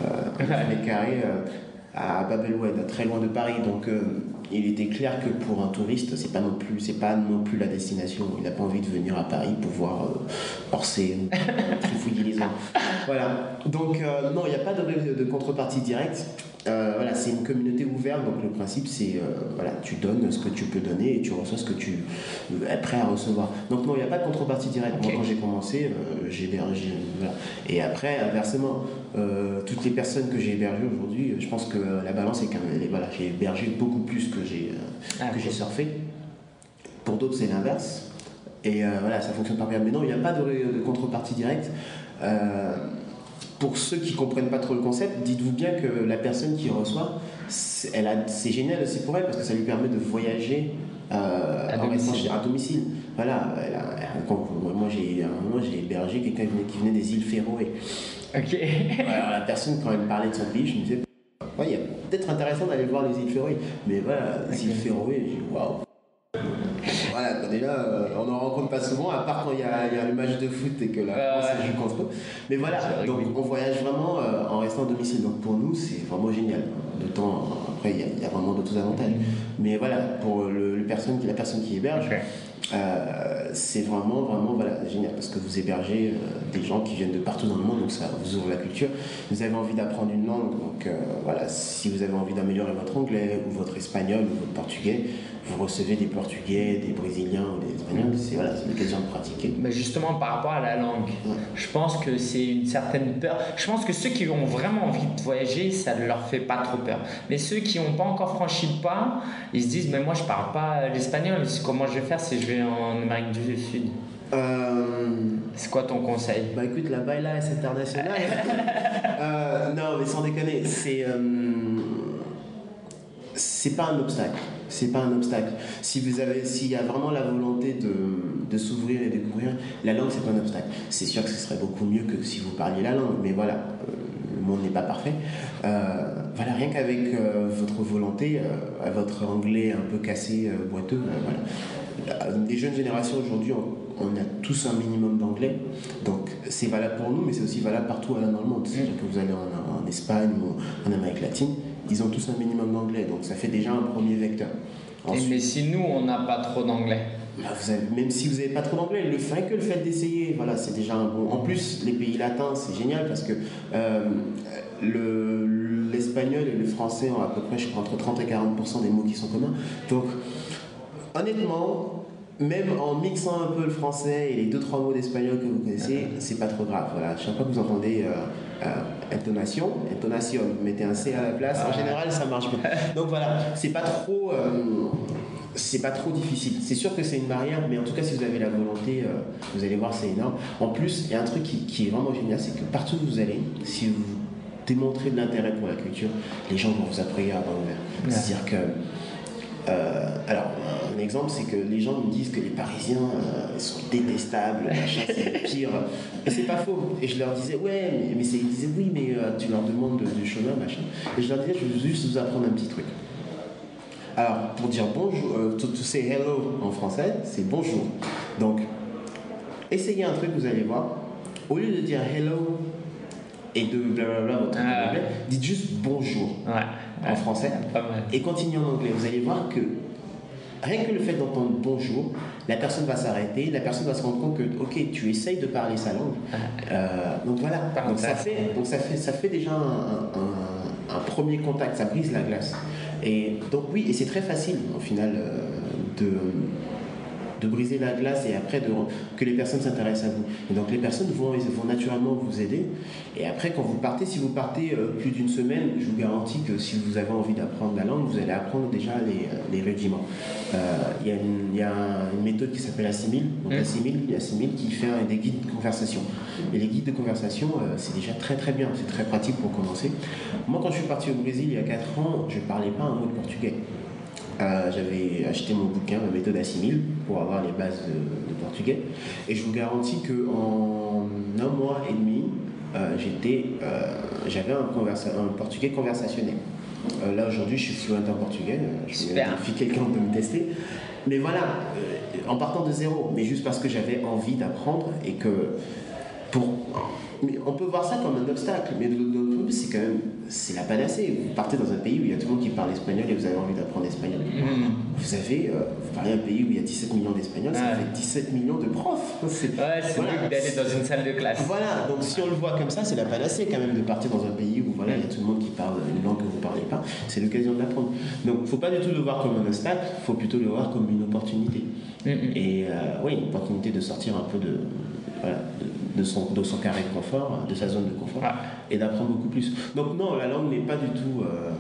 euh, euh, carré, euh, à Babelwed, très loin de Paris. Donc, euh, il était clair que pour un touriste, c'est pas non plus, c'est pas non plus la destination. Il n'a pas envie de venir à Paris pour voir euh, Orsay, fouiller les Voilà. Donc, non, il n'y a pas de, de contrepartie directe. Euh, voilà, c'est une communauté ouverte, donc le principe c'est euh, voilà, tu donnes ce que tu peux donner et tu reçois ce que tu es prêt à recevoir. Donc non, il n'y a pas de contrepartie directe. Moi quand j'ai commencé, euh, j'ai hébergé. Et après, inversement, toutes les personnes que j'ai hébergées aujourd'hui, je pense que la balance est quand même. Voilà, j'ai hébergé beaucoup plus que j'ai ah, que j'ai surfé. Pour d'autres, c'est l'inverse. Et voilà, ça fonctionne par période. Mais non, il n'y a pas de, de contrepartie directe pour ceux qui comprennent pas trop le concept, dites-vous bien que la personne qui reçoit, c'est, génial aussi pour elle parce que ça lui permet de voyager euh, à, domicile. Voilà. moi, j'ai, à un moment, j'ai hébergé quelqu'un qui venait, des îles Féroé. Ok. la personne, quand elle parlait de son pays, je me disais, il y a peut-être intéressant d'aller voir les îles Féroé. Mais voilà, les îles Féroé, j'ai waouh voilà, déjà, euh, on n'en rencontre pas souvent, à part quand il y a, y a, le match de foot et que la France joue contre eux. Mais voilà, donc on voyage vraiment euh, en restant à domicile. Donc pour nous, c'est vraiment génial. temps après, il y, a vraiment d'autres avantages. Mm-hmm. Mais voilà, pour le, personne, la personne qui héberge, euh, c'est vraiment, vraiment voilà, génial parce que vous hébergez des gens qui viennent de partout dans le monde, donc ça vous ouvre la culture. Vous avez envie d'apprendre une langue, donc voilà, si vous avez envie d'améliorer votre anglais ou votre espagnol ou votre portugais, vous recevez des Portugais, des Brésiliens ou des Espagnols, c'est voilà, l'occasion de pratiquer. Mais justement, par rapport à la langue, je pense que c'est une certaine peur. Je pense que ceux qui ont vraiment envie de voyager, ça ne leur fait pas trop peur. Mais ceux qui n'ont pas encore franchi le pas, ils se disent Mais moi, je parle pas l'espagnol, comment je vais faire si je vais en Amérique du Sud? Euh, C'est quoi ton conseil? Bah écoute, la baila est internationale. euh, non, mais sans déconner, c'est. Euh, c'est pas un obstacle c'est pas un obstacle. Si vous avez, s'il y a vraiment la volonté de, de s'ouvrir et découvrir, la langue c'est pas un obstacle. C'est sûr que ce serait beaucoup mieux que si vous parliez la langue, mais voilà, euh, le monde n'est pas parfait. Euh, voilà, rien qu'avec euh, votre volonté, votre anglais un peu cassé, boiteux, voilà. Les jeunes générations aujourd'hui, on, a tous un minimum d'anglais, donc c'est valable pour nous, mais c'est aussi valable partout dans le monde. C'est-à-dire que vous allez en, en Espagne ou en Amérique latine, ils ont tous un minimum d'anglais, donc ça fait déjà un premier vecteur. mais si nous, on n'a pas trop d'anglais Même si vous n'avez pas trop d'anglais, le fait que le fait d'essayer, voilà, c'est déjà un bon. En plus, les pays latins, c'est génial parce que euh, l'espagnol et le français ont à peu près, je crois, entre 30 et 40% des mots qui sont communs. Donc, honnêtement, même en mixant un peu le français et les deux trois mots d'espagnol que vous connaissez, c'est pas trop grave. Voilà, chaque fois que vous entendez euh, euh, intonation, intonation, vous mettez un C à la place. En général, ça marche bien. Donc voilà, c'est pas trop, euh, c'est pas trop difficile. C'est sûr que c'est une barrière, mais en tout cas, si vous avez la volonté, vous allez voir, c'est énorme. En plus, il y a un truc qui, qui est vraiment génial, c'est que partout où vous allez, si vous démontrez de l'intérêt pour la culture, les gens vont vous appuyer à bras ouverts. C'est-à-dire que euh, alors, un exemple, c'est que les gens me disent que les Parisiens euh, sont détestables, machin, c'est le pire. Et c'est pas faux. Et je leur disais, ouais, mais, mais ils disaient, oui, mais euh, tu leur demandes du chemin, machin. Et je leur disais, je veux juste vous apprendre un petit truc. Alors, pour dire bonjour, to, to, say hello en français, c'est bonjour. Donc, essayez un truc, vous allez voir. Au lieu de dire hello et de blablabla, votre ah. dites juste bonjour. Ouais en français et continuez en anglais. Vous allez voir que rien que le fait d'entendre bonjour, la personne va s'arrêter, la personne va se rendre compte que, ok, tu essayes de parler sa langue. Euh, donc voilà, donc ça, fait, donc ça, fait, ça fait déjà un, premier contact, ça brise la glace. Et donc oui, et c'est très facile au final de de briser la glace et après de, que les personnes s'intéressent à vous. Et donc les personnes vont, vont naturellement vous aider. Et après, quand vous partez, si vous partez euh, plus d'une semaine, je vous garantis que si vous avez envie d'apprendre la langue, vous allez apprendre déjà les, euh, les rudiments. Euh, il y, a une, y a une méthode qui s'appelle Assimil. Donc mmh. Assimil, Assimil qui fait des guides de conversation. Et les guides de conversation, c'est déjà très très bien, c'est très pratique pour commencer. Moi, quand je suis parti au Brésil il y a 4 ans, je ne parlais pas un mot de portugais. Euh, j'avais acheté mon bouquin, la méthode Assimil, pour avoir les bases de, portugais. Et je vous garantis qu'en un mois et demi, euh, j'étais, euh, j'avais un, un, portugais conversationnel. là aujourd'hui, je suis fluent en portugais. Je suis quelqu'un de me tester. Mais voilà, en partant de zéro, mais juste parce que j'avais envie d'apprendre et que pour on peut voir ça comme un obstacle, mais de l'autre côté, c'est quand même c'est la panacée. Vous partez dans un pays où il y a tout le monde qui parle espagnol et vous avez envie d'apprendre l'espagnol. Mm. Vous avez, euh, vous parlez d'un pays où il y a 17 millions d'Espagnols, ça fait 17 millions de profs. C'est, ouais, voilà. d'aller dans une salle de classe. Voilà, donc si on le voit comme ça, c'est la panacée quand même de partir dans un pays où voilà, il y a tout le monde qui parle une langue que vous ne parlez pas. C'est l'occasion de l'apprendre. Donc il ne faut pas du tout le voir comme un obstacle, il faut plutôt le voir comme une opportunité. Mm, mm. Et euh, oui, une opportunité de sortir un peu de, voilà, de, son, de son carré de confort, de sa zone de confort, et d'apprendre beaucoup plus. Donc non, la langue n'est pas du tout euh,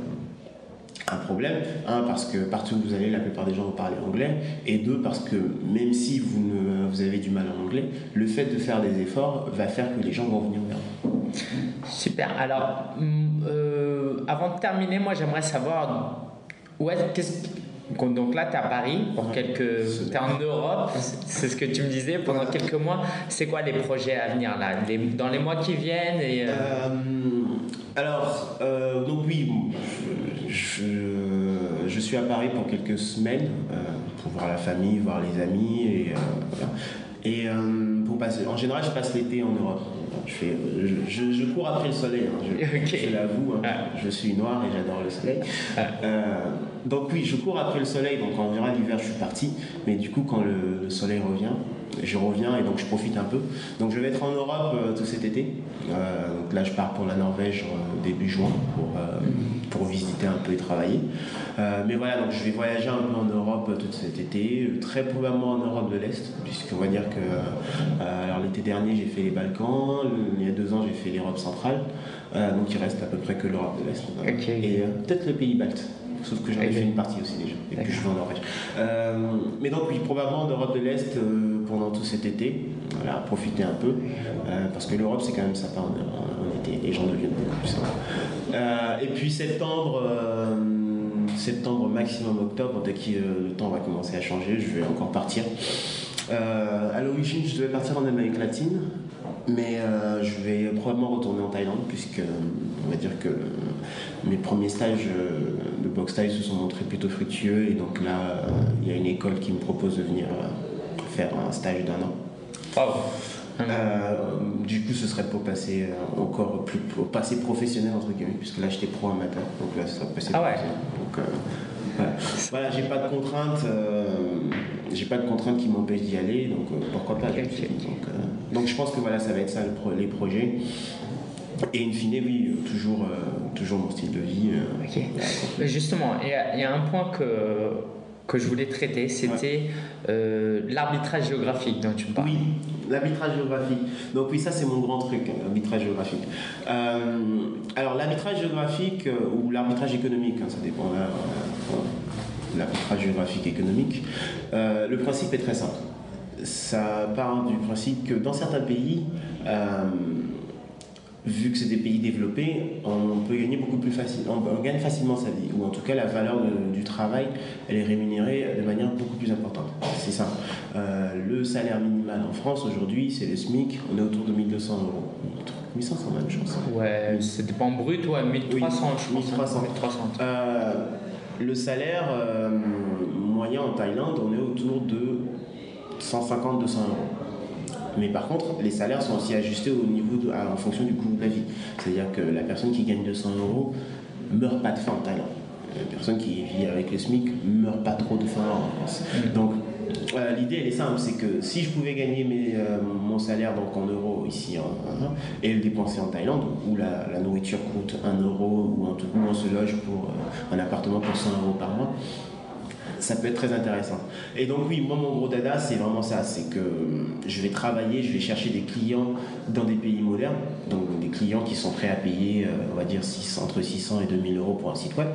un problème. Un, parce que partout où vous allez, la plupart des gens vont parler anglais. Et deux, parce que même si vous, ne, vous avez du mal en anglais, le fait de faire des efforts va faire que les gens vont venir vers vous. Super. Alors, euh, avant de terminer, moi j'aimerais savoir où est, qu'est-ce donc là, tu es à Paris pour quelques. Tu es en Europe, c'est ce que tu me disais, pendant quelques mois. C'est quoi les projets à venir là? Dans les mois qui viennent et, euh, euh, Alors, euh, donc oui, je, je, suis à Paris pour quelques semaines pour voir la famille, voir les amis et. Et pour passer, en général, je passe l'été en Europe. Je, fais, je, je, cours après le soleil, hein. je, l'avoue. Hein. Ah. Je suis noir et j'adore le soleil. Ah. Donc oui, je cours après le soleil, donc en général l'hiver je suis parti, mais du coup quand le, soleil revient, je reviens et donc je profite un peu. Donc je vais être en Europe euh, tout cet été. Euh, donc là je pars pour la Norvège euh, début juin pour, pour visiter un peu et travailler. mais voilà, donc je vais voyager un peu en Europe tout cet été, très probablement en Europe de l'Est, puisqu'on va dire que alors l'été dernier j'ai fait les Balkans, il y a deux ans j'ai fait l'Europe centrale, donc il reste à peu près que l'Europe de l'Est. Et peut-être le pays balte. Sauf que j'en ai fait une partie aussi déjà. Et puis je vais en Norvège. Mais donc, oui, probablement en Europe de l'Est pendant tout cet été. Voilà, profiter un peu. Euh, parce que l'Europe, c'est quand même sympa en, en, été. Les gens deviennent beaucoup plus sympas. et puis septembre septembre, maximum octobre, dès que le temps va commencer à changer, je vais encore partir. à l'origine, je devais partir en Amérique latine, mais je vais probablement retourner en Thaïlande, puisque on va dire que mes premiers stages euh, de boxe taille se sont montrés plutôt fructueux et donc là euh, il y a une école qui me propose de venir euh, faire un stage d'un an. du coup, ce serait pour passer encore plus pour passer professionnel entre guillemets, puisque là j'étais pro amateur, donc là serait passer ah ouais. Donc voilà, j'ai pas de contraintes, j'ai pas de contraintes qui m'empêchent d'y aller, donc pourquoi pas. Donc, donc, je pense que voilà, ça va être ça les projets. Et in fine, oui, toujours, euh, toujours mon style de vie. Euh, justement, il y, a un point que, que je voulais traiter, c'était euh, l'arbitrage géographique dont tu me parles. Oui, l'arbitrage géographique. Donc oui, ça c'est mon grand truc, hein, l'arbitrage géographique. alors l'arbitrage géographique ou l'arbitrage économique, hein, ça dépend de l'arbitrage géographique économique. le principe est très simple. Ça part du principe que dans certains pays, vu que c'est des pays développés, on peut gagner beaucoup plus facilement, on, gagne facilement sa vie, ou en tout cas la valeur du travail, elle est rémunérée de manière beaucoup plus importante. C'est ça. Euh, le salaire minimal en France aujourd'hui, c'est le SMIC, on est autour de 1200 euros. 1500 même, je pense. Ouais, c'est pas en brut, ouais, 1300, je pense. 1300. Hein. Euh, le salaire euh, moyen en Thaïlande, on est autour de 150-200 euros. Mais par contre, les salaires sont aussi ajustés au niveau en fonction du coût de la vie. C'est-à-dire que la personne qui gagne 200 euros meurt pas de faim en Thaïlande. La personne qui vit avec le SMIC meurt pas trop de faim en France. Mm. Donc, L'idée, elle est simple, c'est que si je pouvais gagner mes, mon salaire donc en euros ici et le dépenser en Thaïlande, où la, nourriture coûte 1 euro, ou en tout cas on se loge pour un appartement pour 100 euros par mois, ça peut être très intéressant. Et donc oui, moi mon gros dada, c'est vraiment ça, c'est que je vais travailler, je vais chercher des clients dans des pays modernes, donc des clients qui sont prêts à payer, euh, on va dire, entre 600 et 2000 euros pour un site web.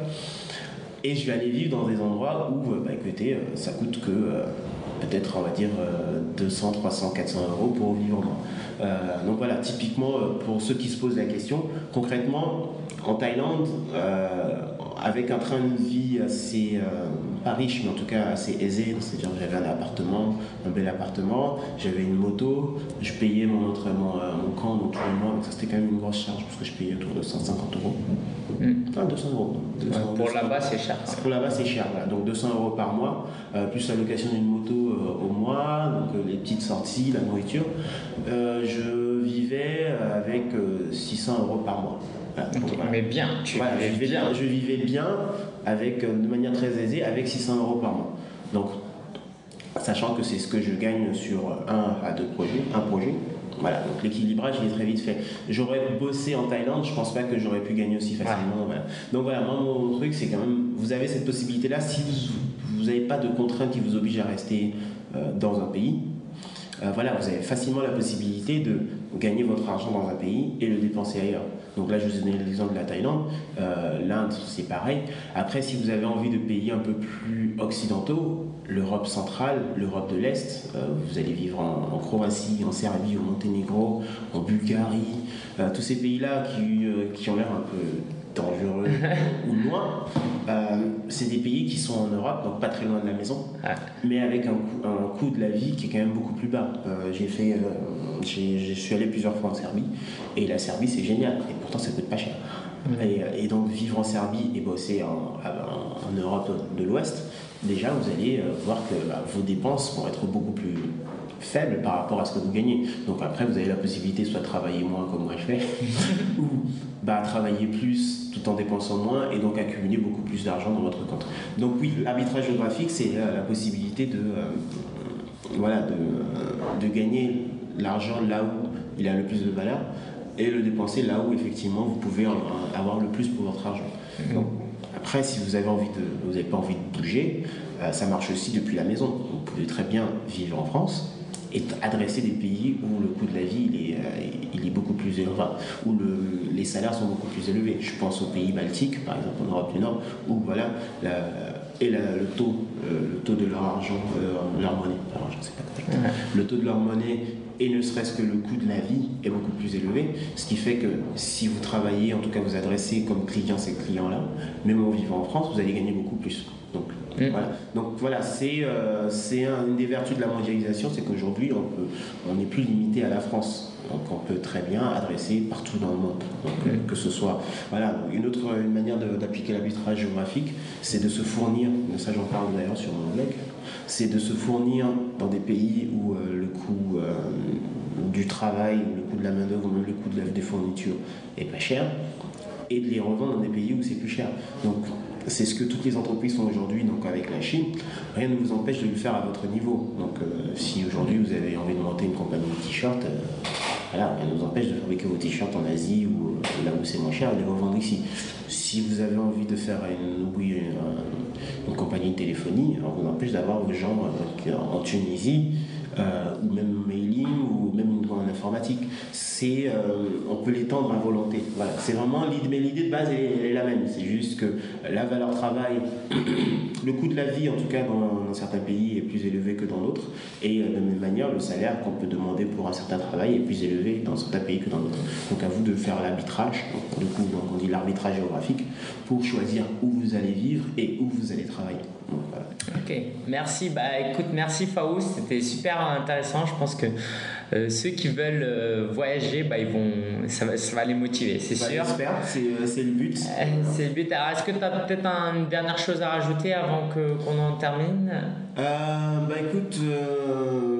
Et je vais aller vivre dans des endroits où, euh, bah, écoutez, euh, ça coûte que peut-être, on va dire, 200, 300, 400 euros pour vivre. donc voilà, typiquement, pour ceux qui se posent la question, concrètement, en Thaïlande, avec un train de vie assez pas riche, mais en tout cas assez aisé. C'est-à-dire j'avais un appartement, un bel appartement, j'avais une moto, je payais mon entraînement, euh, mon camp donc tous les mois, donc ça c'était quand même une grosse charge parce que je payais autour de 150 euros. Enfin, 200 euros. pour là-bas c'est cher. Pour là-bas c'est cher, donc 200 euros par mois, euh, plus la location d'une moto euh, au mois, donc les petites sorties, la nourriture. je vivais avec 600 euros par mois. Mais bien, tu vivais bien. Je vivais bien avec, euh, de manière très aisée avec 600 euros par mois. Donc, sachant que c'est ce que je gagne sur un à deux projets, un projet. Voilà, donc l'équilibrage il est très vite fait. J'aurais bossé en Thaïlande, je pense pas que j'aurais pu gagner aussi facilement. Donc voilà, moi mon truc c'est quand même, vous avez cette possibilité là si vous n'avez pas de contraintes qui vous obligent à rester euh, dans un pays. Euh, voilà, vous avez facilement la possibilité de gagner votre argent dans un pays et le dépenser ailleurs. Donc là, je vous ai donné l'exemple de la Thaïlande. Euh, L'Inde, c'est pareil. Après, si vous avez envie de pays un peu plus occidentaux, l'Europe centrale, l'Europe de l'Est, euh, vous allez vivre en, Croatie, en Serbie, au Monténégro, en Bulgarie, euh, tous ces pays-là qui, qui ont l'air un peu dangereux ou loin, c'est des pays qui sont en Europe, donc pas très loin de la maison, mais avec un coût, de la vie qui est quand même beaucoup plus bas. j'ai fait, je suis allé plusieurs fois en Serbie, et la Serbie c'est génial, et pourtant ça coûte pas cher. Et, donc vivre en Serbie et bosser en, en, Europe de l'Ouest, déjà vous allez euh, voir que bah, vos dépenses vont être beaucoup plus faibles par rapport à ce que vous gagnez. Donc après vous avez la possibilité soit de travailler moins comme moi je fais, ou bah, travailler plus en dépensant moins et donc accumuler beaucoup plus d'argent dans votre compte. Donc oui, l'arbitrage géographique c'est la possibilité de, euh, voilà, de, de gagner l'argent là où il a le plus de valeur et le dépenser là où effectivement vous pouvez avoir le plus pour votre argent. Mhm. après, si vous avez envie de, vous n'avez pas envie de bouger, euh, ça marche aussi depuis la maison. Vous pouvez très bien vivre en France et adresser des pays où le coût de la vie il est, euh, il est beaucoup plus élevé, où le, les salaires sont beaucoup plus élevés. Je pense aux pays baltiques, par exemple en Europe du Nord, où voilà, et le, taux, euh, le taux de leur argent, leur monnaie, pas le taux de leur monnaie et ne serait-ce que le coût de la vie est beaucoup plus élevé, ce qui fait que si vous travaillez, en tout cas vous adressez comme client ces clients-là, même en vivant en France, vous allez gagner beaucoup plus. Donc mm. voilà, Donc, voilà c'est euh, une des vertus de la mondialisation, c'est qu'aujourd'hui on n'est on plus limité à la France. Donc on peut très bien adresser partout dans le monde. Donc, mm. que ce soit. Voilà, une autre une manière d'appliquer l'arbitrage géographique, c'est de se fournir, ça j'en parle d'ailleurs sur mon blog, c'est de se fournir dans des pays où euh, le coût euh, du travail, le coût de la main-d'œuvre, même le coût de des fournitures est pas cher, et de les revendre dans des pays où c'est plus cher. Donc, c'est ce que toutes les entreprises font aujourd'hui donc avec la Chine. Rien ne vous empêche de le faire à votre niveau. Donc, euh, si aujourd'hui vous avez envie de monter une compagnie de t-shirts, voilà, rien ne vous empêche de fabriquer vos t-shirts en Asie ou là où c'est moins cher et de les revendre ici. Si vous avez envie de faire une, compagnie de téléphonie, on vous empêche d'avoir vos gens euh, en Tunisie euh, ou même mailing ou même en informatique. C'est, euh, on peut l'étendre à volonté. Voilà, c'est vraiment l'idée, l'idée de base est, la même. C'est juste que la valeur travail, le coût de la vie, en tout cas dans, certains pays, est plus élevé que dans d'autres. Et de la même manière, le salaire qu'on peut demander pour un certain travail est plus élevé dans certains pays que dans d'autres. Donc à vous de faire l'arbitrage. Du coup, on dit l'arbitrage géographique pour choisir où vous allez vivre et où vous allez travailler. Ok, merci. Bah écoute, merci Faoust, c'était super intéressant. Je pense que euh, ceux qui veulent euh, voyager, bah, ils vont, ça, va, ça va les motiver, c'est bah, sûr. J'espère, euh, c'est le but. c'est le but. Alors, est-ce que tu as peut-être une dernière chose à rajouter avant qu'on en termine? Bah écoute,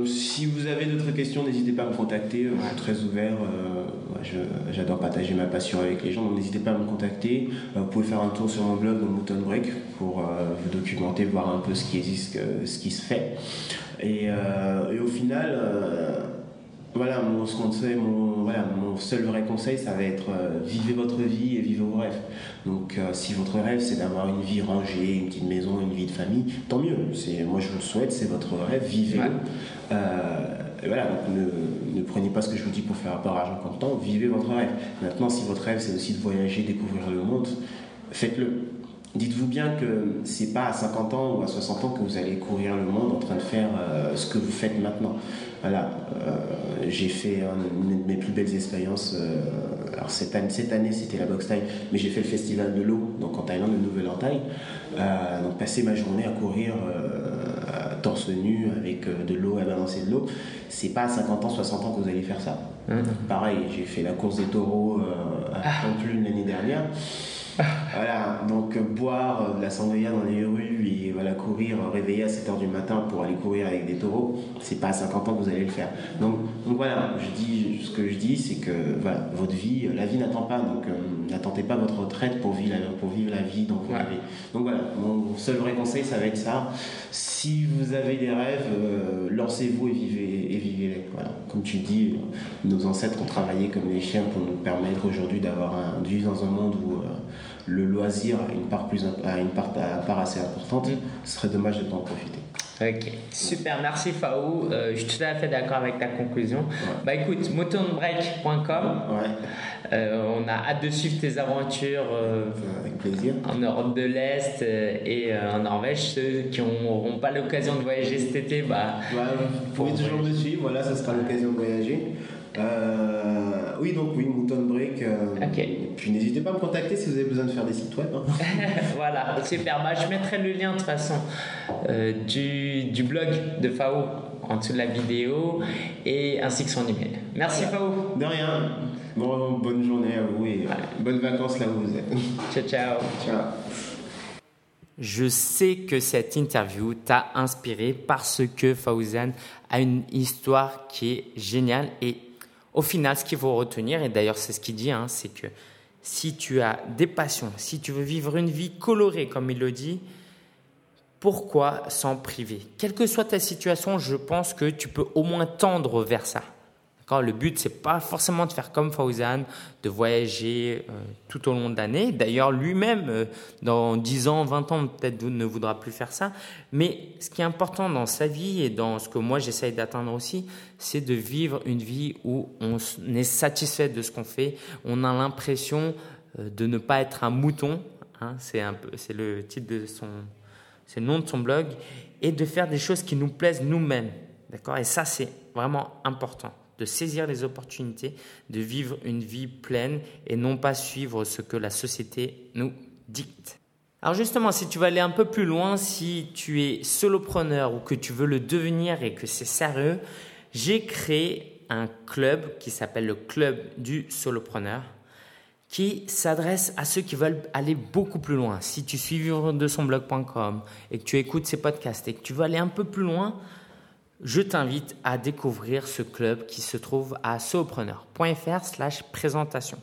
si vous avez d'autres questions, n'hésitez pas à me contacter. Je suis très ouvert. J'adore partager ma passion avec les gens, donc n'hésitez pas à me contacter. vous pouvez faire un tour sur mon blog, Mouton Break, pour vous documenter, voir un peu ce qui qui existe, ce qui se fait. Et, et au final, voilà, mon, conseil, mon, voilà, mon seul vrai conseil, ça va être euh, vivez votre vie et vivez vos rêves. Donc, euh, si votre rêve, c'est d'avoir une vie rangée, une petite maison, une vie de famille, tant mieux. Moi, je vous le souhaite, c'est votre rêve, vivez-le. Euh, voilà, ne, ne, prenez pas ce que je vous dis pour faire peur argent comptant, vivez votre rêve. Maintenant, si votre rêve, c'est aussi de voyager, découvrir le monde, faites-le. Dites-vous bien que c'est pas à 50 ans ou à 60 ans que vous allez courir le monde en train de faire ce que vous faites maintenant. Voilà, euh, j'ai fait une de mes plus belles expériences. Euh, alors cette année, cette année c'était la boxe taille, mais j'ai fait le festival de l'eau, donc en Thaïlande, de Nouvelle-en-Taille. Euh, donc passer ma journée à courir torse nu avec de l'eau, à balancer de l'eau, c'est pas à 50 ans, 60 ans que vous allez faire ça. Mmh. Pareil, j'ai fait la course des taureaux à ah. Pamplune l'année dernière voilà, donc boire de la sangria dans les rues et voilà, courir, réveiller à 7h du matin pour aller courir avec des taureaux, c'est pas à 50 ans que vous allez le faire. Donc, voilà, je dis, ce que je dis, c'est que voilà, votre vie, la vie n'attend pas, donc euh, n'attendez pas votre retraite pour vivre, pour vivre la vie dont vous. Donc voilà, mon seul vrai conseil, ça va être ça. Si vous avez des rêves, euh, lancez-vous et vivez et vivez-les. Voilà. Comme tu dis, nos ancêtres ont travaillé comme des chiens pour nous permettre aujourd'hui d'avoir un, de vivre dans un monde où euh, le loisir a une part, plus, a une part, part assez importante, ce serait dommage de ne pas en profiter. Ok, super, merci Faou. Euh, je suis tout à fait d'accord avec ta conclusion. Bah écoute, moutonbreak.com. Euh, on a hâte de suivre tes aventures euh, avec plaisir. en Europe de l'Est et en Norvège. Ceux qui n'auront pas l'occasion de voyager cet été, bah, vous pouvez toujours me suivre. Voilà, ça sera l'occasion de voyager. Euh, oui, donc oui, Mouton Break. Euh, puis n'hésitez pas à me contacter si vous avez besoin de faire des sites web. Hein. voilà, super. Bah, je mettrai le lien de toute façon euh, du, du, blog de Fao en dessous de la vidéo et ainsi que son email. Merci Fao. De rien. Bon, bonne journée à vous et bonnes vacances là où vous êtes. Ciao, ciao. Ciao. Je sais que cette interview t'a inspiré parce que Faouzan a une histoire qui est géniale et au final, ce qu'il faut retenir, et d'ailleurs c'est ce qu'il dit, hein, c'est que si tu as des passions, si tu veux vivre une vie colorée, comme il le dit, pourquoi s'en priver? Quelle que soit ta situation, je pense que tu peux au moins tendre vers ça. Le but, c'est pas forcément de faire comme Fauzan, de voyager euh, tout au long de l'année. D'ailleurs, lui-même, euh, dans 10 ans, 20 ans, peut-être ne voudra plus faire ça. Mais ce qui est important dans sa vie et dans ce que moi j'essaye d'atteindre aussi, c'est de vivre une vie où on est satisfait de ce qu'on fait. On a l'impression euh, de ne pas être un mouton. Hein, c'est un peu, c'est le titre de son, c'est le nom de son blog, et de faire des choses qui nous plaisent nous-mêmes. D'accord? Et ça, c'est vraiment important de saisir les opportunités, de vivre une vie pleine et non pas suivre ce que la société nous dicte. Alors justement, si tu veux aller un peu plus loin, si tu es solopreneur ou que tu veux le devenir et que c'est sérieux, j'ai créé un club qui s'appelle le club du solopreneur qui s'adresse à ceux qui veulent aller beaucoup plus loin. Si tu suis vivre de son blog.com et que tu écoutes ces podcasts et que tu veux aller un peu plus loin, je t'invite à découvrir ce club qui se trouve à solopreneur.fr slash présentation.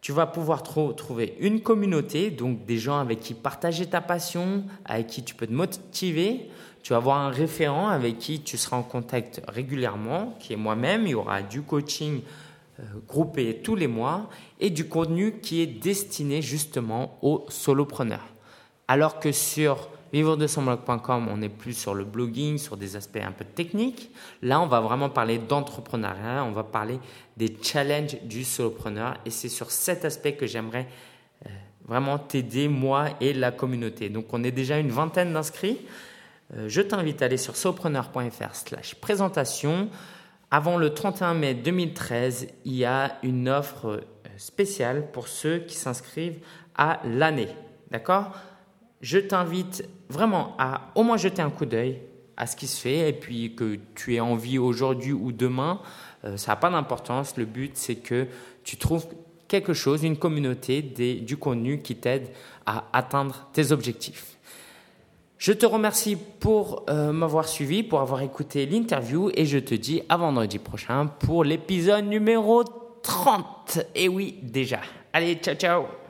Tu vas pouvoir trouver une communauté, donc des gens avec qui partager ta passion, avec qui tu peux te motiver. Tu vas avoir un référent avec qui tu seras en contact régulièrement, qui est moi-même. Il y aura du coaching euh, groupé tous les mois et du contenu qui est destiné justement aux solopreneurs. Alors que sur Vivre de son blog.com, on est plus sur le blogging, sur des aspects un peu techniques. Là, on va vraiment parler d'entrepreneuriat, on va parler des challenges du solopreneur et c'est sur cet aspect que j'aimerais euh, vraiment t'aider, moi et la communauté. Donc, on est déjà une vingtaine d'inscrits. Euh, je t'invite à aller sur solopreneur.fr slash présentation. Avant le 31 mai 2013, il y a une offre euh, spéciale pour ceux qui s'inscrivent à l'année. D'accord? Je t'invite vraiment à au moins jeter un coup d'œil à ce qui se fait et puis que tu aies envie aujourd'hui ou demain, euh, ça n'a pas d'importance. Le but, c'est que tu trouves quelque chose, une communauté, du contenu qui t'aide à atteindre tes objectifs. Je te remercie pour euh, m'avoir suivi, pour avoir écouté l'interview et je te dis à vendredi prochain pour l'épisode numéro 30. Et oui, déjà. Allez, ciao ciao